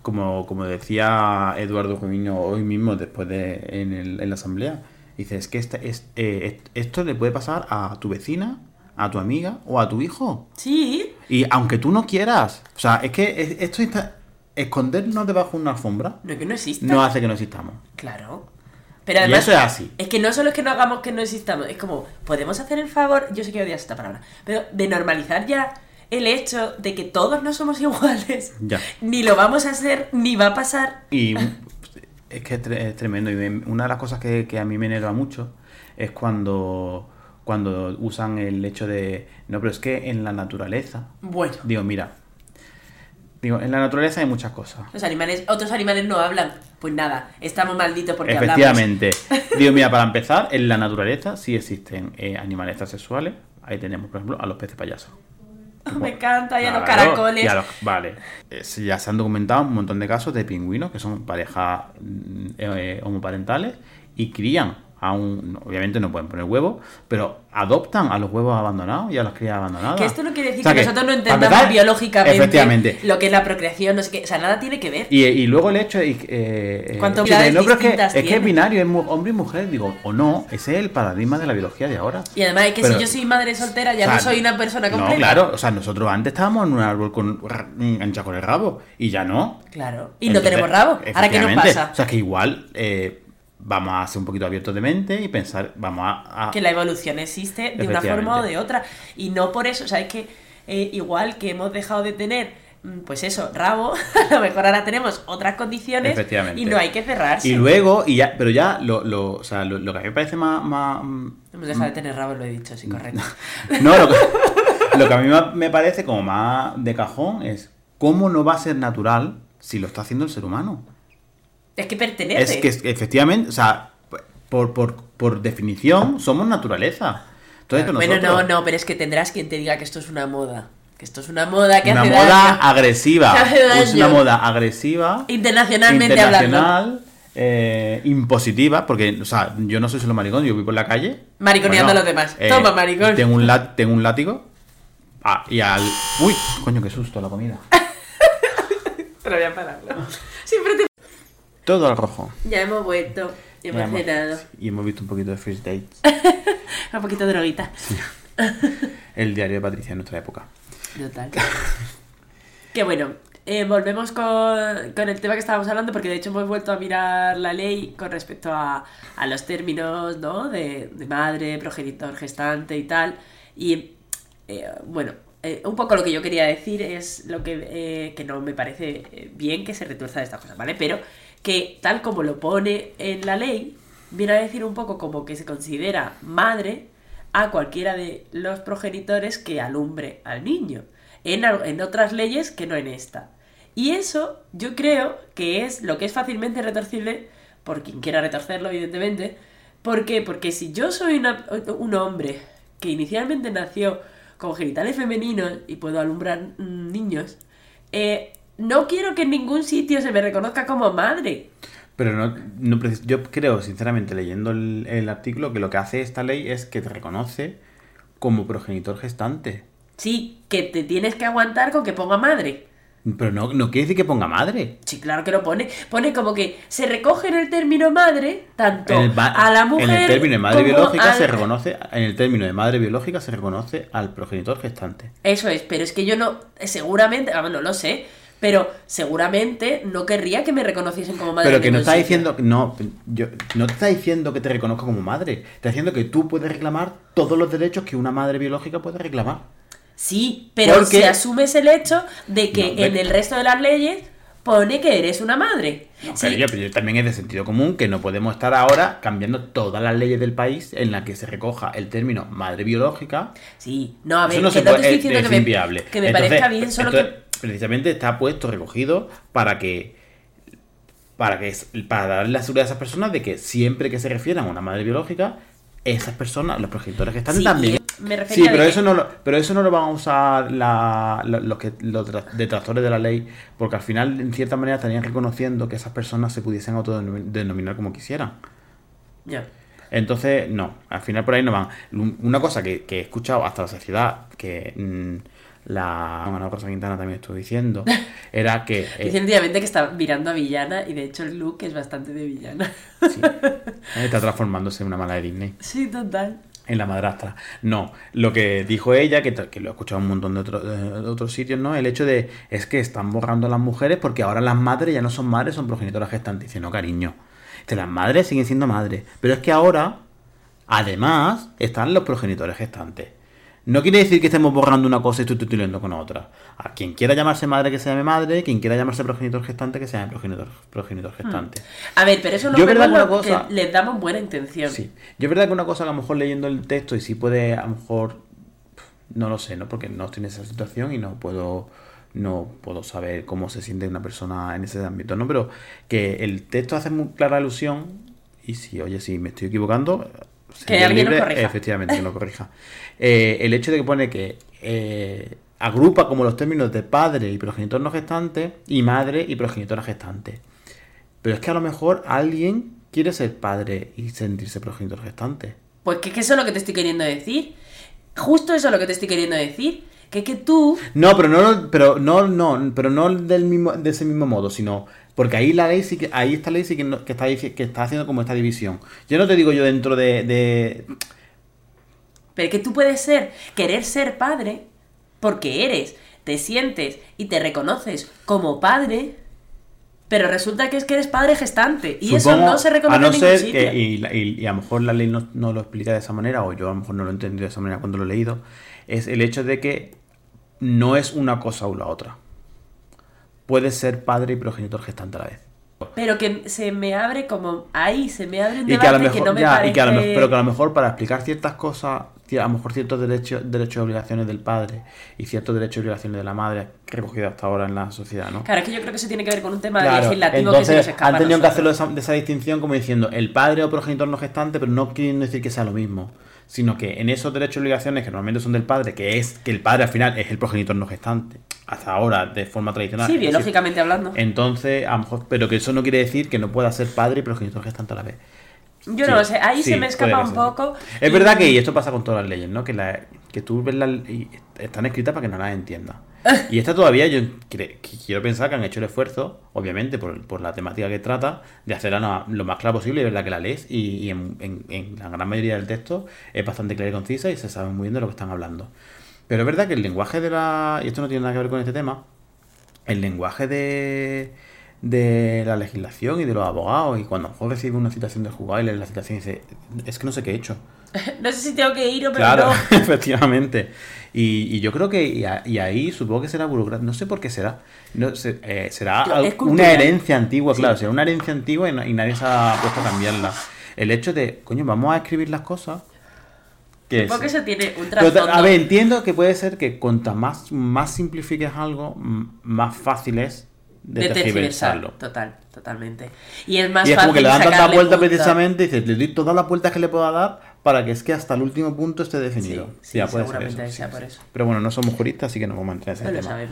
Como, como decía Eduardo Jumiño hoy mismo, después de en, el- en la asamblea, dice, es que esta- es, eh, est- esto le puede pasar a tu vecina, a tu amiga o a tu hijo. Sí, Y aunque tú no quieras, o sea, es que es- esto está... Escondernos debajo de una alfombra no que no exista. no hace que no existamos. Claro. Pero Y además, eso es así. Es que no solo es que no hagamos que no existamos, es como, podemos hacer el favor, yo sé que odias esta palabra, pero de normalizar ya el hecho de que todos no somos iguales. Ya. Ni lo vamos a hacer, ni va a pasar. Y es que es, tre- es tremendo. Y una de las cosas que, que a mí me enerva mucho es cuando, cuando usan el hecho de, no, pero es que en la naturaleza, Bueno. digo, mira, digo, en la naturaleza hay muchas cosas. Los animales, otros animales no hablan. Pues nada, estamos malditos porque Efectivamente. Digo, mira, para empezar, en la naturaleza sí existen eh, animales asexuales. Ahí tenemos, por ejemplo, a los peces payasos. Me encanta, y a los caracoles. los- vale. Eh, ya se han documentado un montón de casos de pingüinos que son parejas mm, eh, homoparentales y crían Obviamente no pueden poner huevos, pero adoptan a los huevos abandonados y a las crías abandonadas. Que esto no quiere decir O sea que, nosotros no entendamos empezar, biológicamente lo que es la procreación, no sé qué. O sea, nada tiene que ver. Y, y luego el hecho de... Eh, eh, ¿Cuántas de, unidades no, pero es que, es que es binario, es hombre y mujer, digo, o no, ese es el paradigma de la biología de ahora. Y además es que Pero- si yo soy madre soltera ya O sea, no soy una persona completa. No, claro, o sea, nosotros antes estábamos en un árbol con enganchado con el rabo y ya no. Claro. Y no tenemos rabo. Ahora, ¿qué nos pasa? O sea, que igual eh, vamos a ser un poquito abiertos de mente y pensar, vamos a... a- que la evolución existe de una forma o de otra. Y no por eso, o sea, es que eh, igual que hemos dejado de tener, mm, pues eso, rabo, a lo mejor ahora tenemos otras condiciones Efectivamente. y no hay que cerrarse. Y luego, y ya, pero ya lo, lo, o sea, lo, lo que a mí me parece más... más mm, Hemos dejado de tener rabo, lo he dicho, sí, correcto. no, lo que, lo que a mí me parece como más de cajón es cómo no va a ser natural si lo está haciendo el ser humano. Es que pertenece. Es que efectivamente, o sea, por, por, por definición somos naturaleza. Entonces, bueno, no, no, pero es que tendrás quien te diga que esto es una moda. Que esto es una moda que una hace moda daño. agresiva. Hace Es una daño. moda agresiva. Internacionalmente hablando. eh, impositiva, porque, o sea, yo no soy solo maricón, yo vivo en la calle. Mariconeando a los demás. Toma, maricón. Tengo un, tengo un látigo. Ah, y al. Uy, coño, qué susto la comida. Pero voy a pararlo. Siempre te... Todo al rojo. Ya hemos vuelto. Ya Hemos hemos- cenado. Y hemos visto un poquito de First Dates. Un poquito de droguita. El diario de Patricia en nuestra época. Total. que bueno, eh, volvemos con, con el tema que estábamos hablando, porque de hecho hemos vuelto a mirar la ley con respecto a, a los términos, ¿no? De, de madre, progenitor, gestante y tal. Y eh, bueno, eh, un poco lo que yo quería decir es lo que, que no me parece bien que se retuerza de estas cosas, ¿vale? Pero que tal como lo pone en la ley, viene a decir un poco como que se considera madre a cualquiera de los progenitores que alumbre al niño, en, en otras leyes que no en esta. Y eso yo creo que es lo que es fácilmente retorcible, por quien quiera retorcerlo, evidentemente. ¿Por qué? Porque si yo soy un hombre que inicialmente nació con genitales femeninos y puedo alumbrar mm, niños, eh, no quiero que en ningún sitio se me reconozca como madre. Pero no, no yo creo, sinceramente, leyendo el, el artículo, que lo que hace esta ley es que te reconoce como progenitor gestante. Sí, que te tienes que aguantar con que ponga madre. Pero no, no quiere decir que ponga madre. Sí, claro que lo pone. Pone como que se recoge en el término madre tanto a la mujer. en el término de madre biológica al- se reconoce, en el término de madre biológica se reconoce al progenitor gestante. Eso es, pero es que yo no. Seguramente, vamos, no lo sé. Pero seguramente no querría que me reconociesen como madre. Pero que no está diciendo, no, yo, no te está diciendo que te reconozca como madre, está diciendo que tú puedes reclamar todos los derechos que una madre biológica puede reclamar. Sí, pero Porque- si asumes el hecho de que No, en el resto de las leyes pone que eres una madre. No, Sí, cariño, pero también es de sentido común que no podemos estar ahora cambiando todas las leyes del país en la que se recoja el término madre biológica. sí, no, a ver, Eso no que se no puede, te estoy es, diciendo es que me, que me parezca bien, solo entonces, que. Precisamente está puesto, recogido, para que para que para darle la seguridad a esas personas de que siempre que se refieran a una madre biológica, esas personas, los progenitores que están Sí, también. me Sí, pero eso que- no lo, pero eso no lo van a usar la- los que los detractores de la ley, porque al final, en cierta manera, estarían reconociendo que esas personas se pudiesen autodenominar como quisieran. Ya. Entonces, no, al final por ahí no van. Un- Una cosa que, que he escuchado hasta la sociedad, que mm, la Ana Rosa Quintana también estuvo diciendo, era que... eh, Dice últimamente que está mirando a villana y de hecho el look es bastante de villana. sí, está transformándose en una mala de Disney. Sí, total. En la madrastra. No, lo que dijo ella, que, que lo he escuchado en un montón de, otro- de otros sitios, ¿no? El hecho de es que están borrando a las mujeres porque ahora las madres ya no son madres, son progenitoras gestantes. Dice, no, cariño. Dice, las madres siguen siendo madres. Pero es que ahora, además, están los progenitores gestantes. No quiere decir que estemos borrando una cosa y sustituyendo con otra. A quien quiera llamarse madre, que se llame madre. Quien quiera llamarse progenitor gestante, que se llame progenitor, progenitor gestante. A ver, pero eso no es verdad una cosa- que les damos buena intención. Sí. Yo es verdad que una cosa que a lo mejor leyendo el texto y sí puede, a lo mejor, no lo sé, ¿no? Porque no estoy en esa situación y no puedo, no puedo saber cómo se siente una persona en ese ámbito, ¿no? Pero que el texto hace muy clara alusión y si, oye, si me estoy equivocando, alguien libre, corrija. efectivamente, que lo corrija. Eh, el hecho de que pone que eh, agrupa como los términos de padre y progenitor no gestante y madre y progenitora gestante. Pero es que a lo mejor alguien quiere ser padre y sentirse progenitor gestante. Pues que, que eso es lo que te estoy queriendo decir. Justo eso es lo que te estoy queriendo decir. Que que tú. No, pero no, pero no, no, pero no del mismo, de ese mismo modo, sino porque ahí la ley sí que, ahí esta ley sí que, no- que está, que está haciendo como esta división. Yo no te digo yo dentro de, de Pero que tú puedes ser, querer ser padre, porque eres, te sientes y te reconoces como padre, pero resulta que es que eres padre gestante. Y eso no se reconoce a no en ningún ser sitio. que, y, la- y- y a lo mejor la ley no, no lo explica de esa manera, o yo a lo mejor no lo he entendido de esa manera cuando lo he leído, es el hecho de que no es una cosa o la otra. Puedes ser padre y progenitor gestante a la vez. Pero que se me abre como ahí, se me abre un Y que a lo que, mejor, no me ya, parece... y que a lo mejor- pero que a lo mejor para explicar ciertas cosas, a lo mejor ciertos derechos, derechos y obligaciones del padre y ciertos derechos y obligaciones de la madre recogidos hasta ahora en la sociedad, ¿no? Claro, es que yo creo que eso tiene que ver con un tema Claro, legislativo que se nos entonces escapa. han tenido que hacerlo de esa, de esa distinción como diciendo el padre o progenitor no gestante, pero no quieren decir que sea lo mismo, sino que en esos derechos y obligaciones que normalmente son del padre, que es que el padre al final es el progenitor no gestante, hasta ahora de forma tradicional. Sí, biológicamente hablando. Entonces, a lo mejor, pero que eso no quiere decir que no pueda ser padre y progenitor gestante a la vez. Yo Sí, no lo sé, ahí sí, se me escapa un poco. Es y- verdad que y esto pasa con todas las leyes, ¿no? Que, la, que tú ves las están escritas para que no las entiendas. Y esta todavía yo quiero pensar que han hecho el esfuerzo, obviamente, por, por la temática que trata, de hacerla lo, más clara posible. Y es verdad que la lees y, y en, en- en la gran mayoría del texto es bastante clara y concisa y se sabe muy bien de lo que están hablando. Pero es verdad que el lenguaje de la... Y esto no tiene nada que ver con este tema. El lenguaje de, de la legislación y de los abogados. Y cuando a recibe una citación del juzgado y lee la citación y dice, es que no sé qué he hecho. No sé si tengo que ir o pero Claro, no. efectivamente. Y, y yo creo que y, a- y ahí supongo que será burocrático. No sé por qué será. No sé, eh, será una herencia antigua, Sí. claro. Será una herencia antigua y, no- y nadie se ha puesto a cambiarla. El hecho de, coño, vamos a escribir las cosas. Que Porque eso tiene un trasfondo. a ver, entiendo que puede ser que cuanto más, más simplifiques algo, más fácil es de, de tergiversar. tergiversarlo. Total, totalmente. Y es más Y es fácil como que le dan tanta vuelta punta. precisamente y dices, le doy todas las vueltas que le pueda dar para que es que hasta el último punto esté definido. Sí, sí, Ya, seguramente eso, sea sí, por eso. Pero bueno, no somos juristas, así que no vamos a entrar en ese No tema.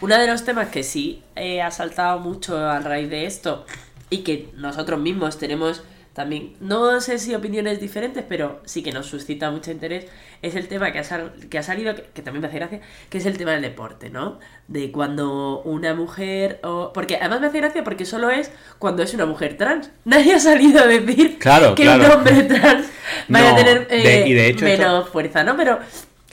Uno de los temas que sí eh, ha saltado mucho a raíz de esto y que nosotros mismos tenemos también, no sé si opiniones diferentes, pero sí que nos suscita mucho interés, es el tema que ha, sal- que ha salido, que, que también me hace gracia, que es el tema del deporte, ¿no? De cuando una mujer, o... porque además me hace gracia porque solo es cuando es una mujer trans. Nadie ha salido a decir Claro, que claro. un hombre trans vaya No, a tener eh, y de hecho esto- menos fuerza, ¿no? Pero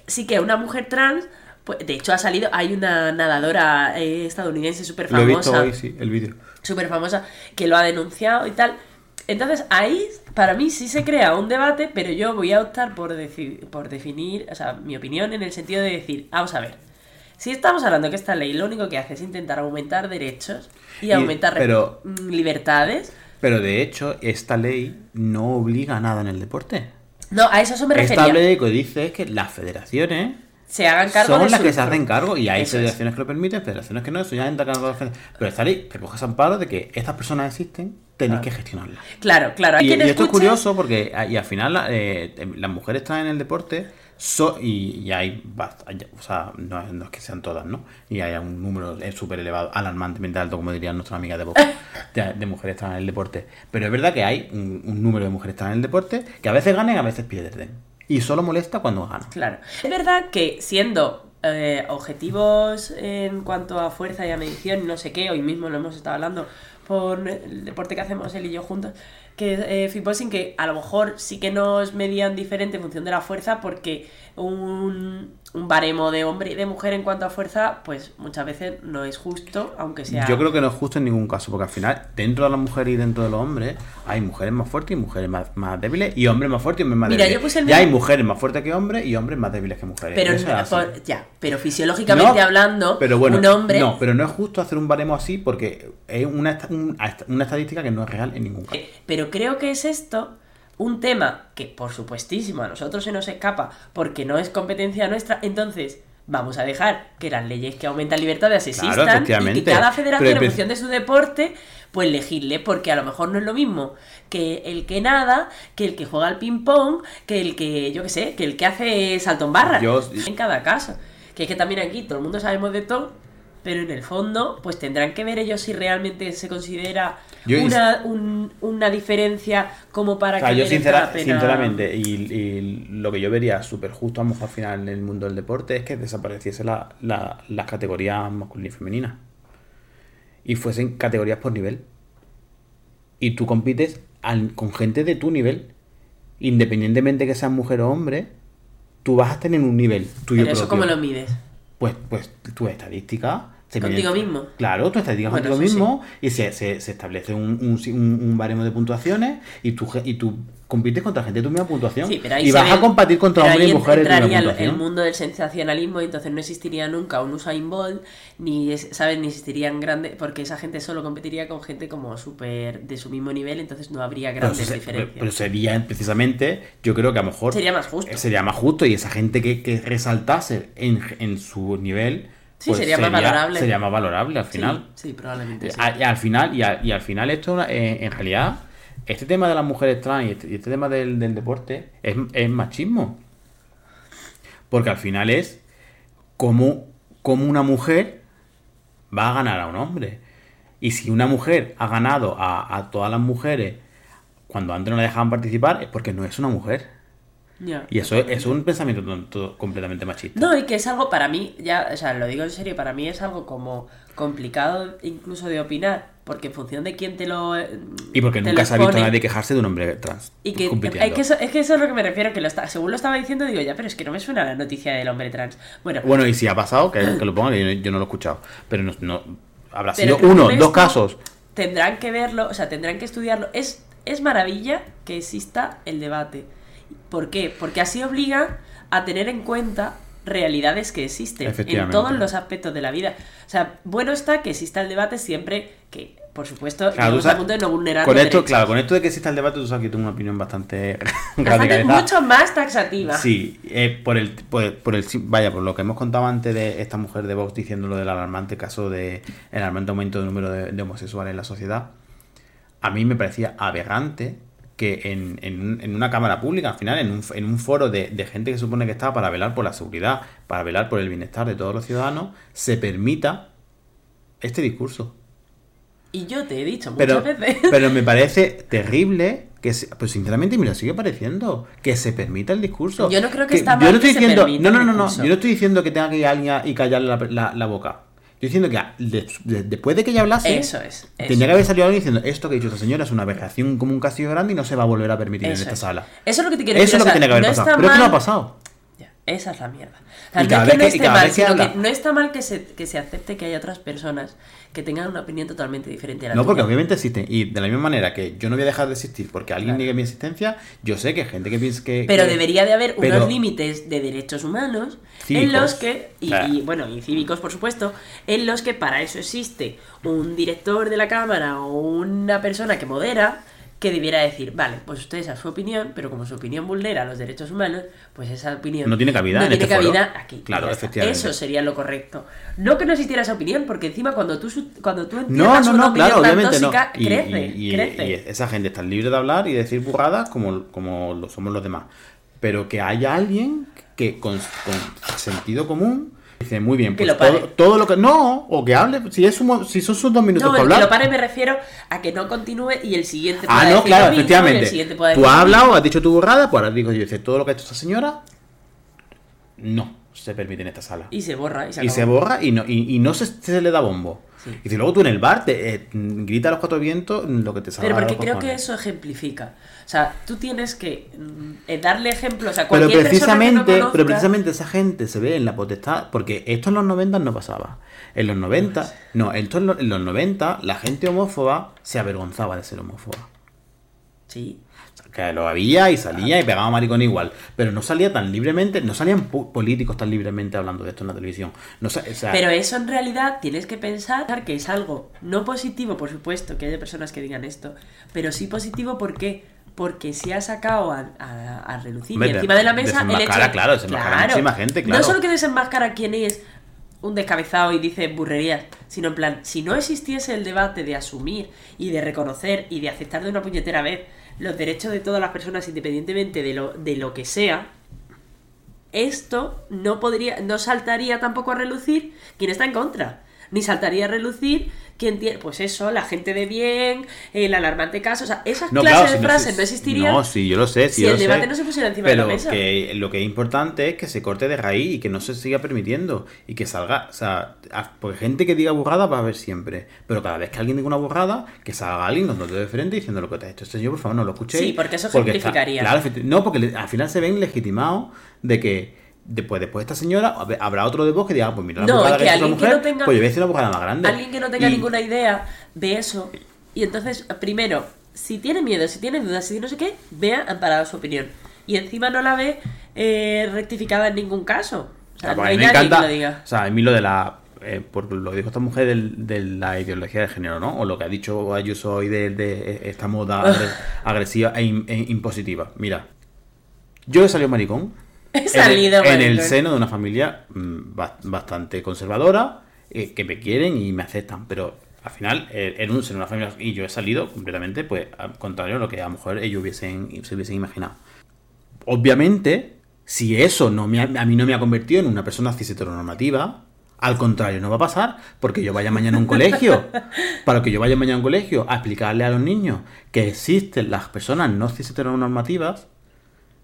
sí que una mujer trans, pues, de hecho ha salido, hay una nadadora eh, estadounidense súper Lo he visto famosa, hoy, sí, el vídeo. súper famosa, que lo ha denunciado y tal. Entonces ahí, para mí sí se crea un debate, pero yo voy a optar por, por definir, o sea, mi opinión en el sentido de decir, vamos a ver, si estamos hablando que esta ley lo único que hace es intentar aumentar derechos y, Y- aumentar pero- mm, libertades, Pero de hecho, esta ley no obliga a nada en el deporte. no, a eso, eso me refería. Esta ley que dice es que las federaciones Se hagan cargo son de las que se hacen cargo y hay federaciones que lo permiten, federaciones que no, eso ya entra cargo de. Pero esta ley recoge amparo de que estas personas existen, tenéis Claro. que gestionarlas. Claro, claro. Y, esto es curioso porque ah, y al final eh, las mujeres están en el deporte so- y, y hay, o sea, no, es- no es que sean todas, ¿no? Y hay un número súper elevado, alarmantemente alto, como diría nuestra amiga de Boca, de, de mujeres que están en el deporte. Pero es verdad que hay un, un número de mujeres que están en el deporte que a veces ganan y a veces pierden. Y solo molesta cuando ganan. Claro. Es verdad que siendo eh, objetivos en cuanto a fuerza y a medición no sé qué, hoy mismo lo hemos estado hablando por el deporte que hacemos él y yo juntos, que eh, fitboxing, que a lo mejor sí que nos medían diferente en función de la fuerza porque un, un baremo de hombre y de mujer en cuanto a fuerza, pues muchas veces no es justo, aunque sea... Yo creo que no es justo en ningún caso, porque al final, dentro de las mujeres y dentro de los hombres, hay mujeres más fuertes y mujeres más, más débiles, y hombres más fuertes y hombres más Mira, débiles. yo puse el ya hay mujeres más fuertes que hombres y hombres más débiles que mujeres. Pero, por- ya, pero fisiológicamente No, hablando, pero bueno, un hombre... No, pero no es justo hacer un baremo así porque es una, una estadística que no es real en ningún caso. Eh, Pero creo que es esto un tema que, por supuestísimo, a nosotros se nos escapa porque no es competencia nuestra. Entonces, vamos a dejar que las leyes que aumentan libertades existan y que cada federación, en función de su deporte, pues legisle, porque a lo mejor no es lo mismo que el que nada, que el que juega al ping-pong, que el que, yo qué sé, que el que hace salto en barra. En cada caso. Que es que también aquí todo el mundo sabemos de todo. Pero en el fondo, pues tendrán que ver ellos si realmente se considera Yo- una, un- una diferencia como para O sea, que yo merezca sincera- la pena. sinceramente, y, y lo que yo vería súper justo a lo mejor al final en el mundo del deporte es que desapareciese la, la- las categorías masculina y femenina. Y fuesen categorías por nivel. Y tú compites al- con gente de tu nivel. Independientemente que seas mujer o hombre, tú vas a tener un nivel tuyo Pero eso propio. cómo lo mides. Pues, pues tu estadística. Se Contigo mide- mismo. Claro, tu estadística Bueno, contigo eso sí. mismo y se, se- se establece un, un, un- baremo de puntuaciones y tú, y tú compites contra gente de tu misma puntuación. Sí, pero ahí y vas ve- a competir contra pero hombres y mujeres de tu misma entraría el, el puntuación. mundo del sensacionalismo y entonces no existiría nunca un Usain Bolt ni es- sabes ni existirían grandes porque esa gente solo competiría con gente como súper de su mismo nivel entonces no habría Pero, grandes se- diferencias pero sería precisamente, yo creo que a lo mejor sería más justo sería más justo y esa gente que, que resaltase en, en su nivel Sí, sería más valorable. sería más valorable al final. sí, probablemente sí. Al final, y, al final esto, eh, en realidad, este tema de las mujeres trans y este, este tema del, del deporte es, es machismo. Porque al final es como, como una mujer va a ganar a un hombre. Y si una mujer ha ganado a, a todas las mujeres cuando antes no la dejaban participar, es porque no es una mujer. Y eso es, es un pensamiento tonto- completamente machista. No, y que es algo para mí, ya, o sea, lo digo en serio, para mí es algo como complicado incluso de opinar, porque en función de quién te lo. eh, Y porque nunca se ha visto a nadie quejarse de un hombre trans. Y que, compitiendo. es, que eso, es que eso es lo que me refiero, que lo está, según lo estaba diciendo, digo, ya, pero es que no me suena la noticia del hombre trans. Bueno, Bueno, y si ha pasado, que, que lo pongan, yo, yo no lo he escuchado. Pero no, no- habrá pero sido uno, dos casos. Tendrán que verlo, o sea, tendrán que estudiarlo. Es, es maravilla que exista el debate. ¿Por qué? Porque así obliga a tener en cuenta realidades que existen en todos los aspectos de la vida. O sea, bueno está que exista el debate siempre que, por supuesto, Claro, tú sabes- punto de no vulnerar con esto, derechos. claro, con esto de que exista el debate, tú sabes que tengo una opinión bastante Bastante, mucho más taxativa. Sí, eh, por el, por, por el vaya, por lo que hemos contado antes de esta mujer de Vox diciendo lo del alarmante caso de el alarmante aumento del número de, de homosexuales en la sociedad, a mí me parecía aberrante que en, en un- en una cámara pública, al final, en un, en un foro de, de gente que supone que está para velar por la seguridad, para velar por el bienestar de todos los ciudadanos, se permita este discurso. Y yo te he dicho Pero, muchas veces. pero me parece terrible que, se- pues sinceramente me lo sigue pareciendo, que se permita el discurso. Yo no creo que está yo mal no estoy que diciendo, no, no, no, no, yo no estoy diciendo que tenga que ir alguien a- y callarle la, la- la boca. Diciendo que a- de- de- después de que ella hablase, Eso es. eso tendría que haber salido alguien diciendo esto que ha dicho esta señora es una aberración como un castillo grande y no se va a volver a permitir en Eso esta es. sala. Eso es lo que te quiero Eso decir. es lo que tiene que haber no pasado. Pero es que no ha pasado. Ya, esa es la mierda. Y no cada que vez no que- esté mal, sino que no está mal que se, que se acepte que haya otras personas que tengan una opinión totalmente diferente a la No, porque obviamente existen. Y de la misma manera que yo no voy a dejar de existir porque alguien Claro. niegue mi existencia, yo sé que hay gente que piensa que. Pero que- debería de haber pero- unos límites de derechos humanos en los que, y, Claro. y, bueno, y cívicos por supuesto, en los que para eso existe un director de la cámara o una persona que modera que debiera decir, vale, pues usted esa es su opinión, pero como su opinión vulnera los derechos humanos, pues esa opinión No tiene cabida no en tiene este foro. cabida aquí. Claro, efectivamente. Eso sería lo correcto. No que no existiera esa opinión, porque encima cuando tú cuando tú No, no, una no, opinión claro, tan obviamente no. tóxica, Y, crece, y- y- crece. y esa gente está libre de hablar y decir burradas como, como lo somos los demás. Pero que haya alguien que con, con sentido común dice, muy bien, Que pues lo pare. todo, todo lo que. No, o que hable, si, es un si son sus dos minutos No, para el que hablar. lo pare me refiero a que no continúe y el siguiente pueda Ah, no, decir claro, mismo, efectivamente. pueda Tú has hablado, has dicho tu burrada, pues ahora digo yo, dice todo lo que ha hecho esta señora, no se permite en esta sala. Y se borra y se Y acabó. se borra y no, y, y no se, se le da bombo. Sí. Y si luego tú en el bar te eh, grita a los cuatro vientos lo que te salga Pero porque creo que eso ejemplifica. O sea, tú tienes que mm, eh, darle ejemplos a Pero cualquier persona que no precisamente, pero precisamente esa gente se ve en la potestad, porque esto en los 90 no pasaba. En los 90, no, esto en los, en los 90 la gente homófoba se avergonzaba de ser homófoba. Sí. Que lo había y salía y pegaba maricón igual. Pero no salía tan libremente, no salían políticos tan libremente hablando de esto en la televisión. No, sa- o sea, Pero eso en realidad tienes que pensar que es algo no positivo, por supuesto, que haya personas que digan esto, pero sí positivo ¿por qué? Porque se ha sacado a, a- a relucir Hombre, y encima de la mesa el hecho... claro, desenmascara a muchísima gente, claro. No solo que desenmascara quién es un descabezado y dice burrerías, sino en plan, si no existiese el debate de asumir y de reconocer y de aceptar de una puñetera vez los derechos de todas las personas independientemente de lo, de lo que sea, esto no podría, no saltaría tampoco a relucir quien está en contra. Ni saltaría a relucir quien tiene, pues eso, la gente de bien, el alarmante caso, o sea, esas No, clases claro, de no frases se- no existirían. No, sí, yo lo sé. Sí, si yo el lo debate sé. no se pusiera encima pero de la mesa. que lo que es importante es que se corte de raíz y que no se siga permitiendo y que salga, o sea, porque gente que diga burrada va a haber siempre, pero cada vez que alguien diga una burrada, que salga alguien con dedos de frente diciendo lo que te ha hecho este señor, por favor, no lo escuchéis. Sí, porque eso está- ejemplificaría. claro, no, porque al final se ven legitimados de que después, después de esta señora hab- habrá otro de vos que diga, ah, pues mira la No, y que alguien esa que mujer, no tenga- pues yo voy a decir una burrada más grande. Alguien que no tenga Y- ninguna idea ve eso y entonces, primero, si tiene miedo, si tiene dudas, si no sé qué, vea amparada su opinión. Y encima no la ve eh, rectificada en ningún caso. O sea, Ah, no pues a hay mí me nadie encanta, que lo diga. O sea, a mí lo de la. eh, por lo que dijo esta mujer del- de, la ideología de género, ¿no? O lo que ha dicho Ayuso hoy de, de esta moda agre- agresiva e, e impositiva. Mira, yo he salido maricón. He en el- en, seno de una familia mm, ba- bastante conservadora, eh, que me quieren y me aceptan, pero al final, eh, en un seno de una familia. Y yo he salido completamente, pues, al contrario a lo que a lo mejor ellos hubiesen, se hubiesen imaginado obviamente, si eso no me ha- a mí no me ha convertido en una persona cis heteronormativa, al contrario, no va a pasar porque yo vaya mañana a un colegio, para que yo vaya mañana a un colegio a explicarle a los niños que existen las personas no cis heteronormativas,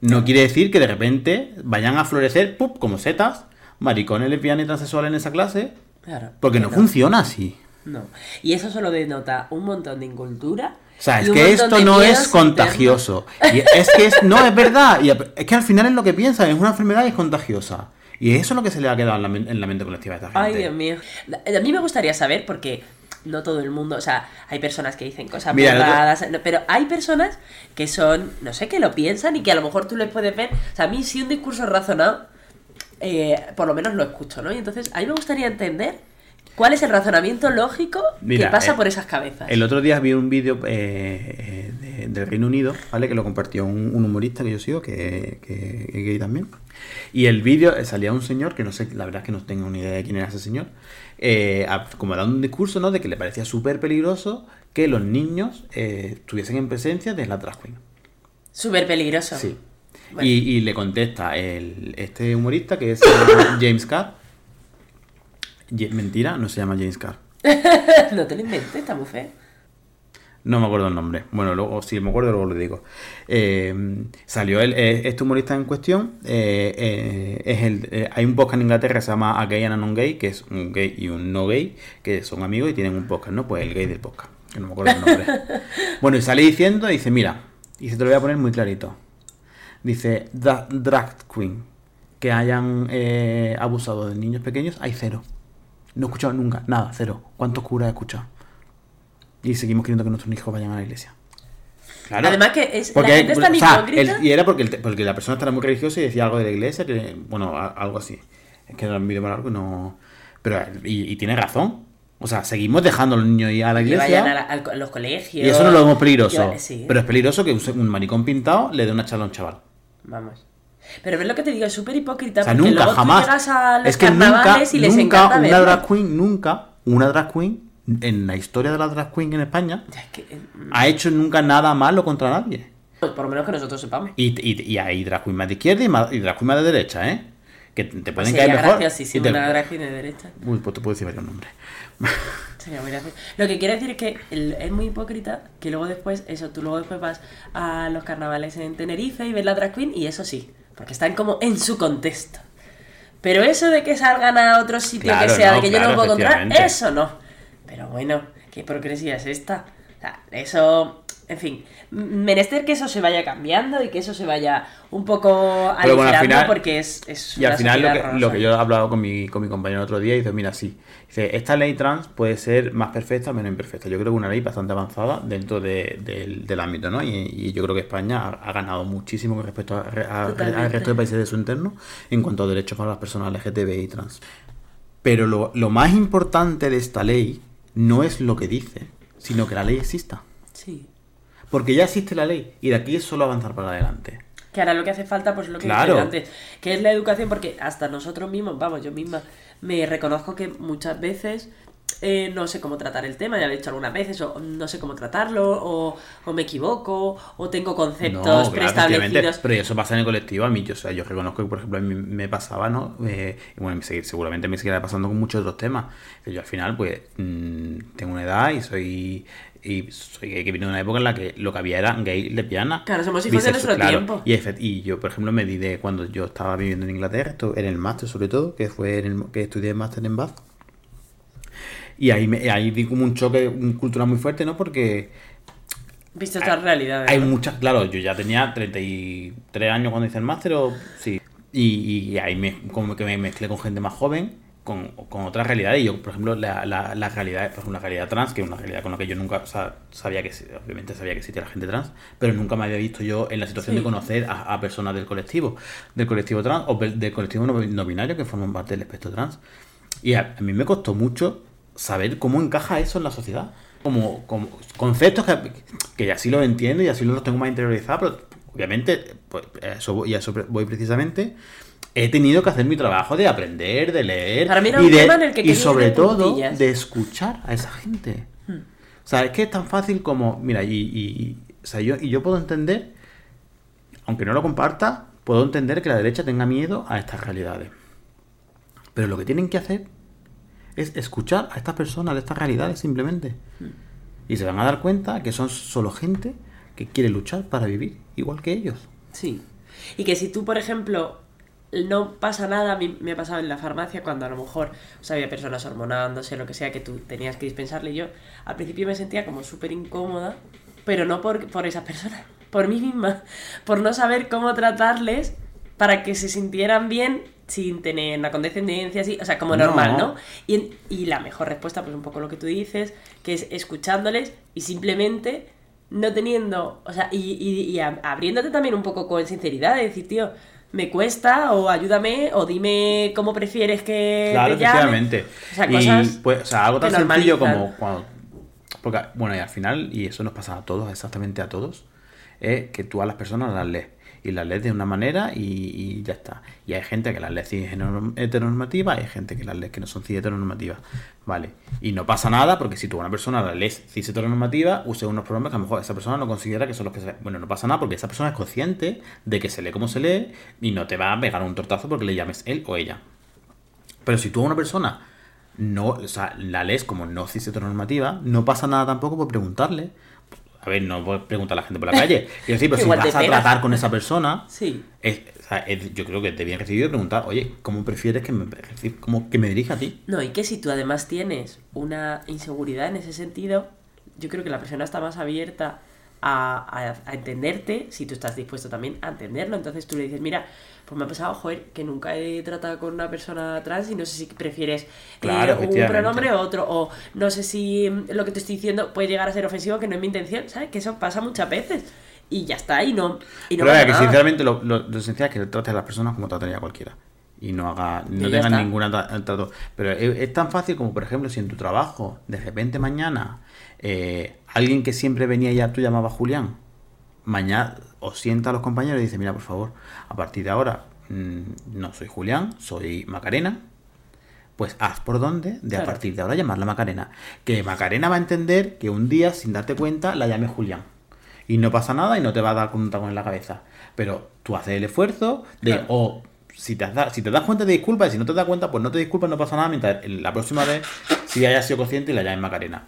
no quiere decir que de repente vayan a florecer ¡pup! como setas, maricones, lesbianas y transexuales en esa clase, Claro, porque no funciona así. No. Y eso solo denota un montón de incultura. O sea, es que esto no es contagioso. Y es que es, no, es verdad. Y es que al final es lo que piensan, es una enfermedad y es contagiosa. Y eso es lo que se le ha quedado en la, en la mente colectiva a esta gente. Ay, Dios mío. A mí me gustaría saber, porque no todo el mundo, o sea, hay personas que dicen cosas el otro- pero hay personas que son, no sé, que lo piensan y que a lo mejor tú les puedes ver. O sea, a mí si un discurso es razonado, eh, por lo menos lo escucho, ¿no? Y entonces a mí me gustaría entender cuál es el razonamiento lógico Mira, que pasa eh, por esas cabezas. El otro día vi un vídeo eh, de- del Reino Unido, ¿vale? Que lo compartió un, un humorista que yo sigo, que, que gay también. Y el vídeo salía un señor, que no sé, la verdad es que no tengo ni idea de quién era ese señor, eh, a- como dando un discurso, ¿no? De que le parecía súper peligroso que los niños eh, estuviesen en presencia de la drag queen. Súper peligroso. Sí. Bueno. Y, y le contesta el, este humorista que es James Carr. Mentira, no se llama James Carr. no te lo inventes, está muy feo. No me acuerdo el nombre. Bueno, luego, si me acuerdo, luego lo digo. Eh, salió el, eh, este humorista en cuestión. eh, es el, hay un podcast en Inglaterra que se llama A Gay and a Non-Gay, que es un gay y un no gay, que son amigos y tienen un podcast, ¿no? Pues el gay del podcast, que no me acuerdo el nombre. bueno, y sale diciendo, dice, mira, y se te lo voy a poner muy clarito. Dice, "Dra- drag queen que hayan eh, abusado de niños pequeños, hay cero. No he escuchado nunca, nada, cero. ¿Cuántos curas he escuchado? Y seguimos queriendo que nuestros hijos vayan a la iglesia. Claro. Además que es, Porque, la gente es tan o sea, hipócrita. el- y era porque, el porque la persona estaba muy religiosa y decía algo de la iglesia, que, bueno, a- algo así. Es que era un vídeo más largo y no... Pero, y, y tiene razón. O sea, seguimos dejando a los niños ir a la que iglesia. vayan a, la- al- a los colegios. y eso no lo vemos peligroso. Que- sí. Pero es peligroso que un, un maricón pintado le dé una charla a un chaval. Vamos. Pero ves lo que te digo, es súper hipócrita. O sea, porque nunca, luego tú jamás. llegas a los Es que nunca, y les nunca encanta una verlo. drag queen, nunca, una drag queen, en la historia de la drag queen en España, Ya, es que, eh, ha hecho nunca nada malo contra nadie. pues por lo menos que nosotros sepamos. Y, y, y hay drag queen más de izquierda y, más, y drag queen más de derecha, ¿eh? Que te pueden Sería caer mejor. graciosísimo y te- una drag queen de derecha. Uy, pues te puedo decir varios nombres. Sería muy gracioso. Lo que quiero decir es que es muy hipócrita que luego después, eso, tú luego después vas a los carnavales en Tenerife y ves la drag queen y eso sí, porque están como en su contexto. Pero eso de que salgan a otro sitio Claro, que sea, no, de que yo no lo puedo encontrar, eso no. Pero bueno, ¿qué hipocresía es esta? O sea, eso, en fin, menester que eso se vaya cambiando y que eso se vaya un poco Pero bueno, al aligerando final- porque es, es Y al una final lo que, lo que yo he hablado con mi, con mi compañero el otro día, dice, mira, sí. Dice, esta ley trans puede ser más perfecta o menos imperfecta. Yo creo que una ley bastante avanzada dentro de- del, del ámbito, ¿no? Y, y yo creo que España ha, ha ganado muchísimo con respecto a- a- Totalmente. al resto de países de su entorno en cuanto a derechos para las personas LGTBI trans. Pero lo, lo más importante de esta ley no es lo que dice, sino que la ley exista. Sí. Porque ya existe la ley y de aquí es solo avanzar para adelante. Que ahora lo que hace falta, pues lo que Claro. dije antes, que es la educación, porque hasta nosotros mismos, vamos, yo misma me reconozco que muchas veces eh, no sé cómo tratar el tema, ya lo he dicho algunas veces, o no sé cómo tratarlo, o, o me equivoco, o tengo conceptos No, claro, preestablecidos. pero eso pasa en el colectivo a mí. Yo, o sea, yo reconozco que, por ejemplo, a mí me pasaba, ¿no? Eh, y bueno, seguramente me seguirá pasando con muchos otros temas. Yo al final, pues, mm, tengo una edad y soy y soy gay, que viene de una época en la que lo que había era gay, lesbiana. Claro, somos hijos de nuestro claro. tiempo. Y yo, por ejemplo, me di de cuando yo estaba viviendo en Inglaterra, esto, en el máster sobre todo, que fue en el, que estudié máster en Bath. Y ahí, me, ahí di como un choque un cultural muy fuerte, ¿no? Porque Viste estas realidades. hay muchas, claro, yo ya tenía 33 años cuando hice el máster, o sí. Y, y ahí me, como que me mezclé con gente más joven, con, con otras realidades. Y yo, por ejemplo, la, la, la realidad, por ejemplo, la realidad trans, que es una realidad con la que yo nunca o sea, sabía que, obviamente sabía que existía la gente trans, pero nunca me había visto yo en la situación Sí. de conocer a, a personas del colectivo, del colectivo trans o del colectivo no, no binario que forman parte del espectro trans. Y a, a mí me costó mucho saber cómo encaja eso en la sociedad. Como, como conceptos que, que ya sí los entiendo y así los tengo más interiorizados, pero obviamente, pues, eso voy, y a eso voy precisamente. He tenido que hacer mi trabajo de aprender, de leer Para mí era y, un de- tema en el que y sobre todo puntillas. de escuchar a esa gente. Hmm. O sea, es que es tan fácil como, mira, y, y- y- o sea, yo, y yo puedo entender, aunque no lo comparta, puedo entender que la derecha tenga miedo a estas realidades. Pero lo que tienen que hacer es escuchar a estas personas de estas realidades simplemente. Y se van a dar cuenta que son solo gente que quiere luchar para vivir igual que ellos. Sí. Y que si tú, por ejemplo, no pasa nada, a mí me ha pasado en la farmacia cuando a lo mejor o sea, había personas hormonándose, lo que sea, que tú tenías que dispensarle. Yo al principio me sentía como súper incómoda, pero no por, por esas personas, por mí misma, por no saber cómo tratarles para que se sintieran bien sin tener una condescendencia así, o sea, como No. normal, ¿no? Y, en- y la mejor respuesta, pues un poco lo que tú dices, que es escuchándoles y simplemente no teniendo, o sea, y, y- y abriéndote también un poco con sinceridad, de decir, tío, me cuesta, o ayúdame, o dime cómo prefieres que Claro, te llame. efectivamente. O sea, y cosas pues, o sea, algo tan sencillo como cuando. Porque, bueno, y al final, y eso nos pasa a todos, exactamente a todos, es que tú a las personas las lees. Y las lees de una manera y, ya está. Y hay gente que las lee cis heteronormativas, hay gente que las lee que no son cis heteronormativas. Vale. Y no pasa nada porque si tú a una persona la lees cis heteronormativa, use unos pronombres que a lo mejor esa persona no considera que son los que se. Bueno, no pasa nada porque esa persona es consciente de que se lee como se lee y no te va a pegar un tortazo porque le llames él o ella. Pero si tú a una persona no, o sea, la lees como no cis heteronormativa, no pasa nada tampoco por preguntarle. A ver, no puedes preguntar a la gente por la calle. Quiero decir, pero si vas a tratar con esa persona, Sí. es- o sea, es- yo creo que te bien recibido preguntar, oye, ¿cómo prefieres que me, cómo- que me dirija a ti? No, y que si tú además tienes una inseguridad en ese sentido, yo creo que la persona está más abierta a, a- a entenderte si tú estás dispuesto también a entenderlo. Entonces tú le dices, mira, pues me ha pasado, joder, que nunca he tratado con una persona trans y no sé si prefieres eh, Claro, un efectivamente. pronombre o otro, o no sé si mm, lo que te estoy diciendo puede llegar a ser ofensivo, que no es mi intención, ¿sabes? Que eso pasa muchas veces. Y ya está, y no. Y no Pero vaya, que nada. sinceramente lo, lo- lo esencial es que trates a las personas como trataría cualquiera. Y no haga, no tengan ningún tra- trato. Pero es, es tan fácil como, por ejemplo, si en tu trabajo, de repente mañana, eh, alguien que siempre venía ya tú llamabas Julián, mañana os sienta a los compañeros y dice, mira, por favor, a partir de ahora mm, no soy Julián, soy Macarena. Pues haz por dónde de a partir de ahora llamarla Macarena. Que Macarena va a entender que un día, sin darte cuenta, la llame Julián. Y no pasa nada y no te va a dar con un tacón en la cabeza. Pero tú haces el esfuerzo de, Claro. o si te, da- si te das cuenta, te disculpas. Y si no te das cuenta, pues no te disculpas, no pasa nada. Mientras la próxima vez, si hayas sido consciente y la llames Macarena.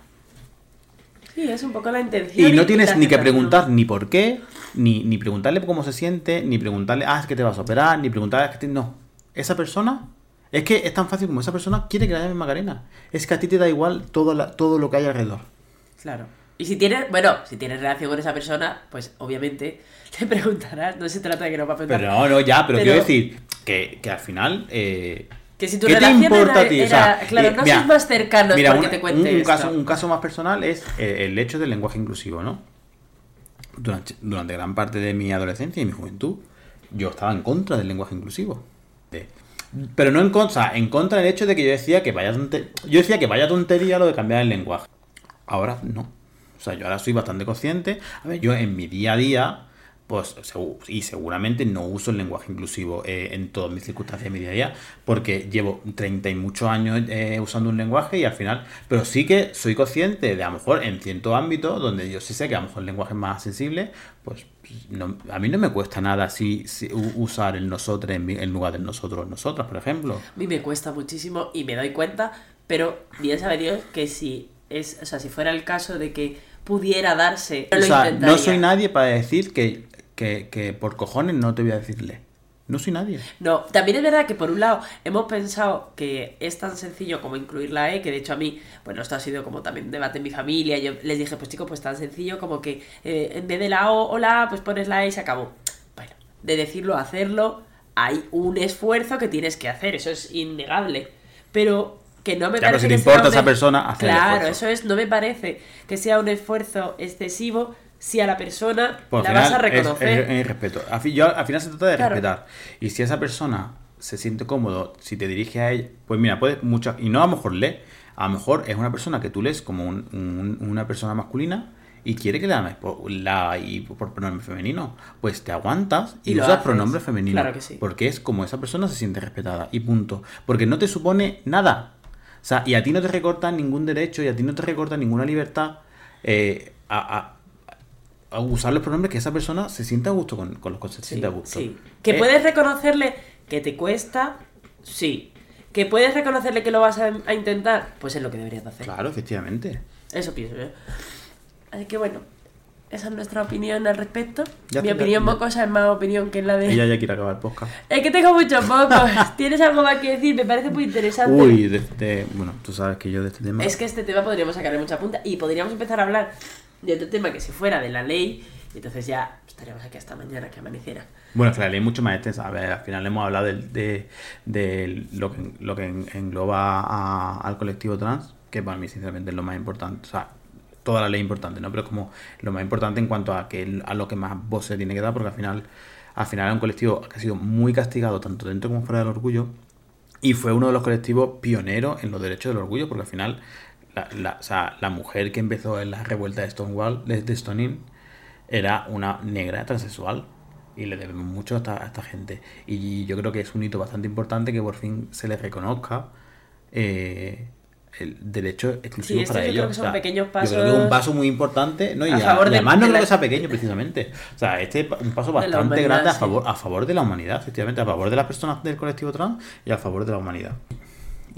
Sí, es un poco la intención. Y no tienes ni que preguntar ni por qué, ni, ni preguntarle cómo se siente, ni preguntarle, ah, es que te vas a operar, ni preguntarle, "Ah, es que te... No. Esa persona, es que es tan fácil como esa persona quiere que la llames Macarena. Es que a ti te da igual todo, la- todo lo que hay alrededor. Claro. Y si tienes, bueno, si tienes relación con esa persona, pues obviamente te preguntarás. No se trata de que no va a preguntar. Pero no, no, ya, pero, Pero- quiero decir que, que al final. eh, Que si tu ¿Qué te importa era- a ti? O era- sea, claro, eh, no mira, sois más cercanos mira, porque un- te cuente un, esto. caso, un caso más personal es eh, el hecho del lenguaje inclusivo, ¿no? Durante, durante gran parte de mi adolescencia y mi juventud, yo estaba en contra del lenguaje inclusivo. Pero no en contra, en contra del hecho de que yo decía que vaya tonte- yo decía que vaya tontería lo de cambiar el lenguaje. Ahora no. O sea, yo ahora soy bastante consciente. A ver, yo en mi día a día, pues, y seguramente no uso el lenguaje inclusivo eh, en todas mis circunstancias de mi día a día, porque llevo 30 y muchos años eh, usando un lenguaje y al final, pero sí que soy consciente de a lo mejor en cierto ámbito donde yo sí sé que a lo mejor el lenguaje es más sensible, pues no- a mí no me cuesta nada si- usar el nosotros en, mi- en lugar del nosotros, nosotras, por ejemplo. A mí me cuesta muchísimo y me doy cuenta, pero bien sabe Dios que si es, o sea, si fuera el caso de que pudiera darse, O lo intentaría. no soy nadie para decir que, que, que por cojones no te voy a decirle. No soy nadie. No, también es verdad que por un lado hemos pensado que es tan sencillo como incluir la E, que de hecho a mí, bueno, esto ha sido como también un debate en mi familia, yo les dije, pues chicos, pues tan sencillo como que eh, en vez de la O o la A, pues pones la E y se acabó. Bueno, de decirlo a hacerlo, hay un esfuerzo que tienes que hacer, eso es innegable, pero que no me parece si te que sea importa a esa es- persona, hacer Claro, eso es, no me parece que sea un esfuerzo excesivo si a la persona Pues la vas a es- reconocer. Es, es respeto. Al, fin- yo- al final se trata de Claro. respetar. Y si esa persona se siente cómodo, si te dirige a ella, pues mira, puedes muchas. Y no a lo mejor lee. A lo mejor es una persona que tú lees como un- un- una persona masculina y quiere que le llames por, la, y por pronombre femenino. Pues te aguantas y, Y lo usas haces. pronombre femenino. Claro que sí. Porque es como esa persona se siente respetada. Y punto. Porque no te supone nada. O sea, y a ti no te recorta ningún derecho y a ti no te recorta ninguna libertad eh, a, a- a usar los pronombres que esa persona se sienta a gusto con, con los se Sí, siente a gusto. sí. Que Eh, puedes reconocerle que te cuesta, sí. Que puedes reconocerle que lo vas a, a intentar, pues es lo que deberías de hacer. Claro, efectivamente. Eso pienso yo. Así que bueno, esa es nuestra opinión al respecto. Ya Mi opinión mocosa es más opinión que la de... Ella ya quiere acabar el podcast. Es que tengo muchos mocos. ¿Tienes algo más que decir? Me parece muy interesante. Uy, de, de- bueno, tú sabes que yo de este tema... Es que este tema podríamos sacarle mucha punta y podríamos empezar a hablar de otro tema que si fuera de la ley, entonces ya estaríamos aquí hasta mañana que amaneciera. Bueno, es que la ley es mucho más extensa. A ver, al final hemos hablado de, de lo que, lo que en- engloba a- al colectivo trans, que para mí, sinceramente, es lo más importante. O sea, toda la ley importante, ¿no? Pero es como lo más importante en cuanto a que a lo que más voz se tiene que dar, porque al final, al final es un colectivo que ha sido muy castigado tanto dentro como fuera del orgullo. Y fue uno de los colectivos pioneros en los derechos del orgullo, porque al final, la, la- o sea, la mujer que empezó en la revuelta de Stonewall, de, de Stonewall, era una negra transexual. Y le debemos mucho a esta, a esta gente. Y yo creo que es un hito bastante importante que por fin se les reconozca eh, el derecho exclusivo Sí, esto para yo ellos. creo que son O sea, pequeños Yo creo que es pasos un paso muy importante, ¿no? Y, a a- favor y de- además de no creo que sea pequeño precisamente. O sea, este es un paso bastante grande a sí. favor, a favor de la humanidad, efectivamente, a favor de las personas del colectivo trans y a favor de la humanidad.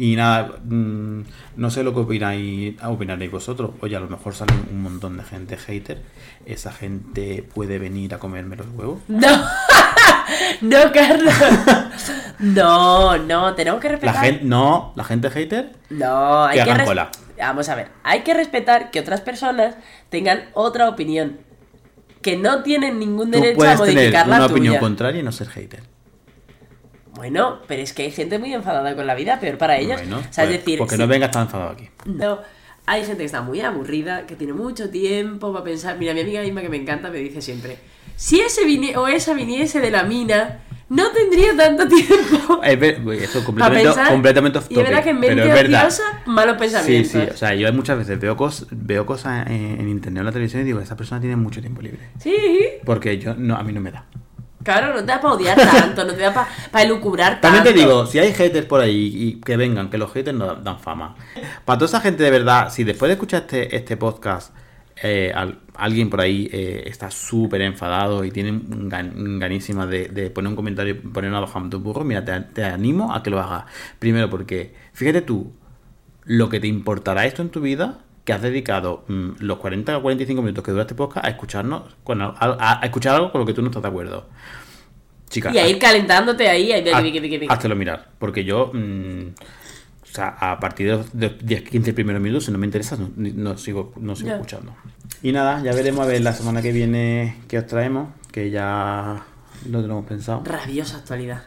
Y nada, mm, no sé lo que opináis, opinaréis vosotros. Oye, a lo mejor sale un montón de gente hater. ¿Esa gente puede venir a comerme los huevos? No, no, Carlos. No, no, tenemos que La respetar. gente, no, la gente hater. No, hay Que que, hagan cola. Vamos a ver, hay que respetar que otras personas tengan otra opinión. Que no tienen ningún Tú derecho a puedes tener modificar la una opinión contraria y no ser hater. Bueno, pero es que hay gente muy enfadada con la vida, peor para ellos. Bueno, o sea, pues, es decir, porque no vengas tan enfadado aquí. No, hay gente que está muy aburrida, que tiene mucho tiempo para pensar. Mira, mi amiga misma que me encanta me dice siempre: si ese o esa viniese de la mina, no tendría tanto tiempo. Es ver- uy, eso completamente, pensar. completamente off y es verdad topic, que en mente ociosa, malos Sí, pensamientos. sí, o sea, yo muchas veces veo, cos, veo cosas en, en internet o en la televisión y digo, esa persona tiene mucho tiempo libre. Sí, Porque yo, no, a mí no me da. Claro, no te da para odiar tanto, no te da para elucubrar tanto. También te digo, si hay haters por ahí y que vengan, que los haters no dan- fama. Para toda esa gente de verdad, si después de escuchar este, este podcast, eh, al- alguien por ahí eh, está súper enfadado y tiene gan- ganísima de, de poner un comentario y poner una baja en tu burro, mira, te, te animo a que lo hagas. Primero porque, fíjate tú, lo que te importará esto en tu vida, que has dedicado mm, los 40 o 45 minutos que dura este podcast a escucharnos, con, a, a- a escuchar algo con lo que tú no estás de acuerdo. Chica, Y a ir calentándote ahí. Háztelo mirar, porque yo, mm, o sea, a partir de los de los 10, 15 primeros minutos, si no me interesa, no, sigo, no sigo escuchando. Y nada, ya veremos a ver la semana que viene qué os traemos, que ya lo tenemos pensado. Rabiosa actualidad.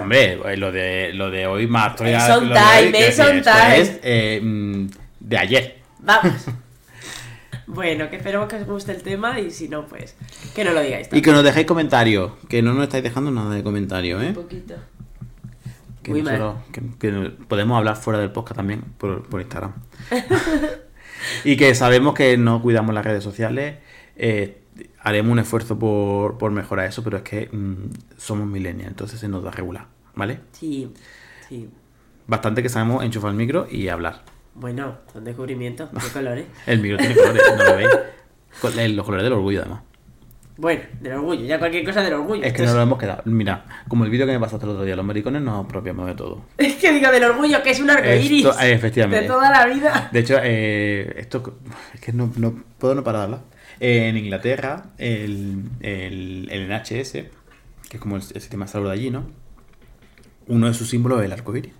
Hombre, pues, lo de, lo de hoy más actualidad. Es on lo de hoy, time, quiero es on esto time. es, eh, mm, de ayer. Vamos. bueno, que esperemos que os guste el tema y si no, pues que no lo digáis. Y que nos dejéis comentarios, que no nos estáis dejando nada de comentarios, ¿eh? Un poquito. Que, Muy nosotros- que- que podemos hablar fuera del podcast también por, por Instagram. y que sabemos que no cuidamos las redes sociales. eh, haremos un esfuerzo por, por mejorar eso, pero es que mm, somos millennials, entonces se nos da regular, ¿vale? Sí, sí. Bastante que sabemos enchufar el micro y hablar. Bueno, son descubrimientos de colores. El micro tiene colores, no lo veis. Eh, Los colores del orgullo, además. Bueno, del orgullo, ya cualquier cosa del orgullo. Es que no lo hemos quedado. Mira, como el vídeo que me pasaste el otro día, los maricones nos apropiamos de todo. Es que digo del orgullo, que es un arco iris. Esto- eh, efectivamente. De toda la vida. De hecho, eh, esto es que no, no puedo no parar de hablar. Eh, en Inglaterra, el, el, el NHS, que es como el, el sistema de salud de allí, ¿no? Uno de sus símbolos es el arco iris.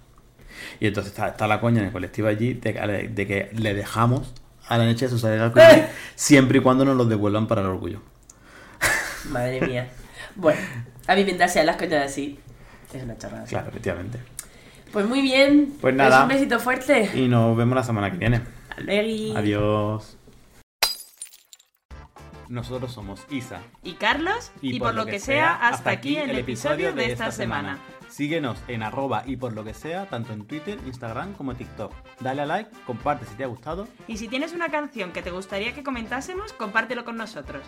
Y entonces está, está la coña en el colectivo allí de, que- de que le dejamos a la NHS usar el arco iris siempre y cuando nos lo devuelvan para el orgullo. Madre mía. Bueno, alimentarse a las coñas así. Es una chorrada. Claro, efectivamente. Pues muy bien. Pues nada. un besito fuerte. Y nos vemos la semana que viene. Adiós. Nosotros somos Isa. Y Carlos, y, por, lo que sea, hasta aquí el episodio de esta semana. Síguenos en arroba y por lo que sea, tanto en Twitter, Instagram como TikTok. Dale a like, comparte si te ha gustado. Y si tienes una canción que te gustaría que comentásemos, compártelo con nosotros.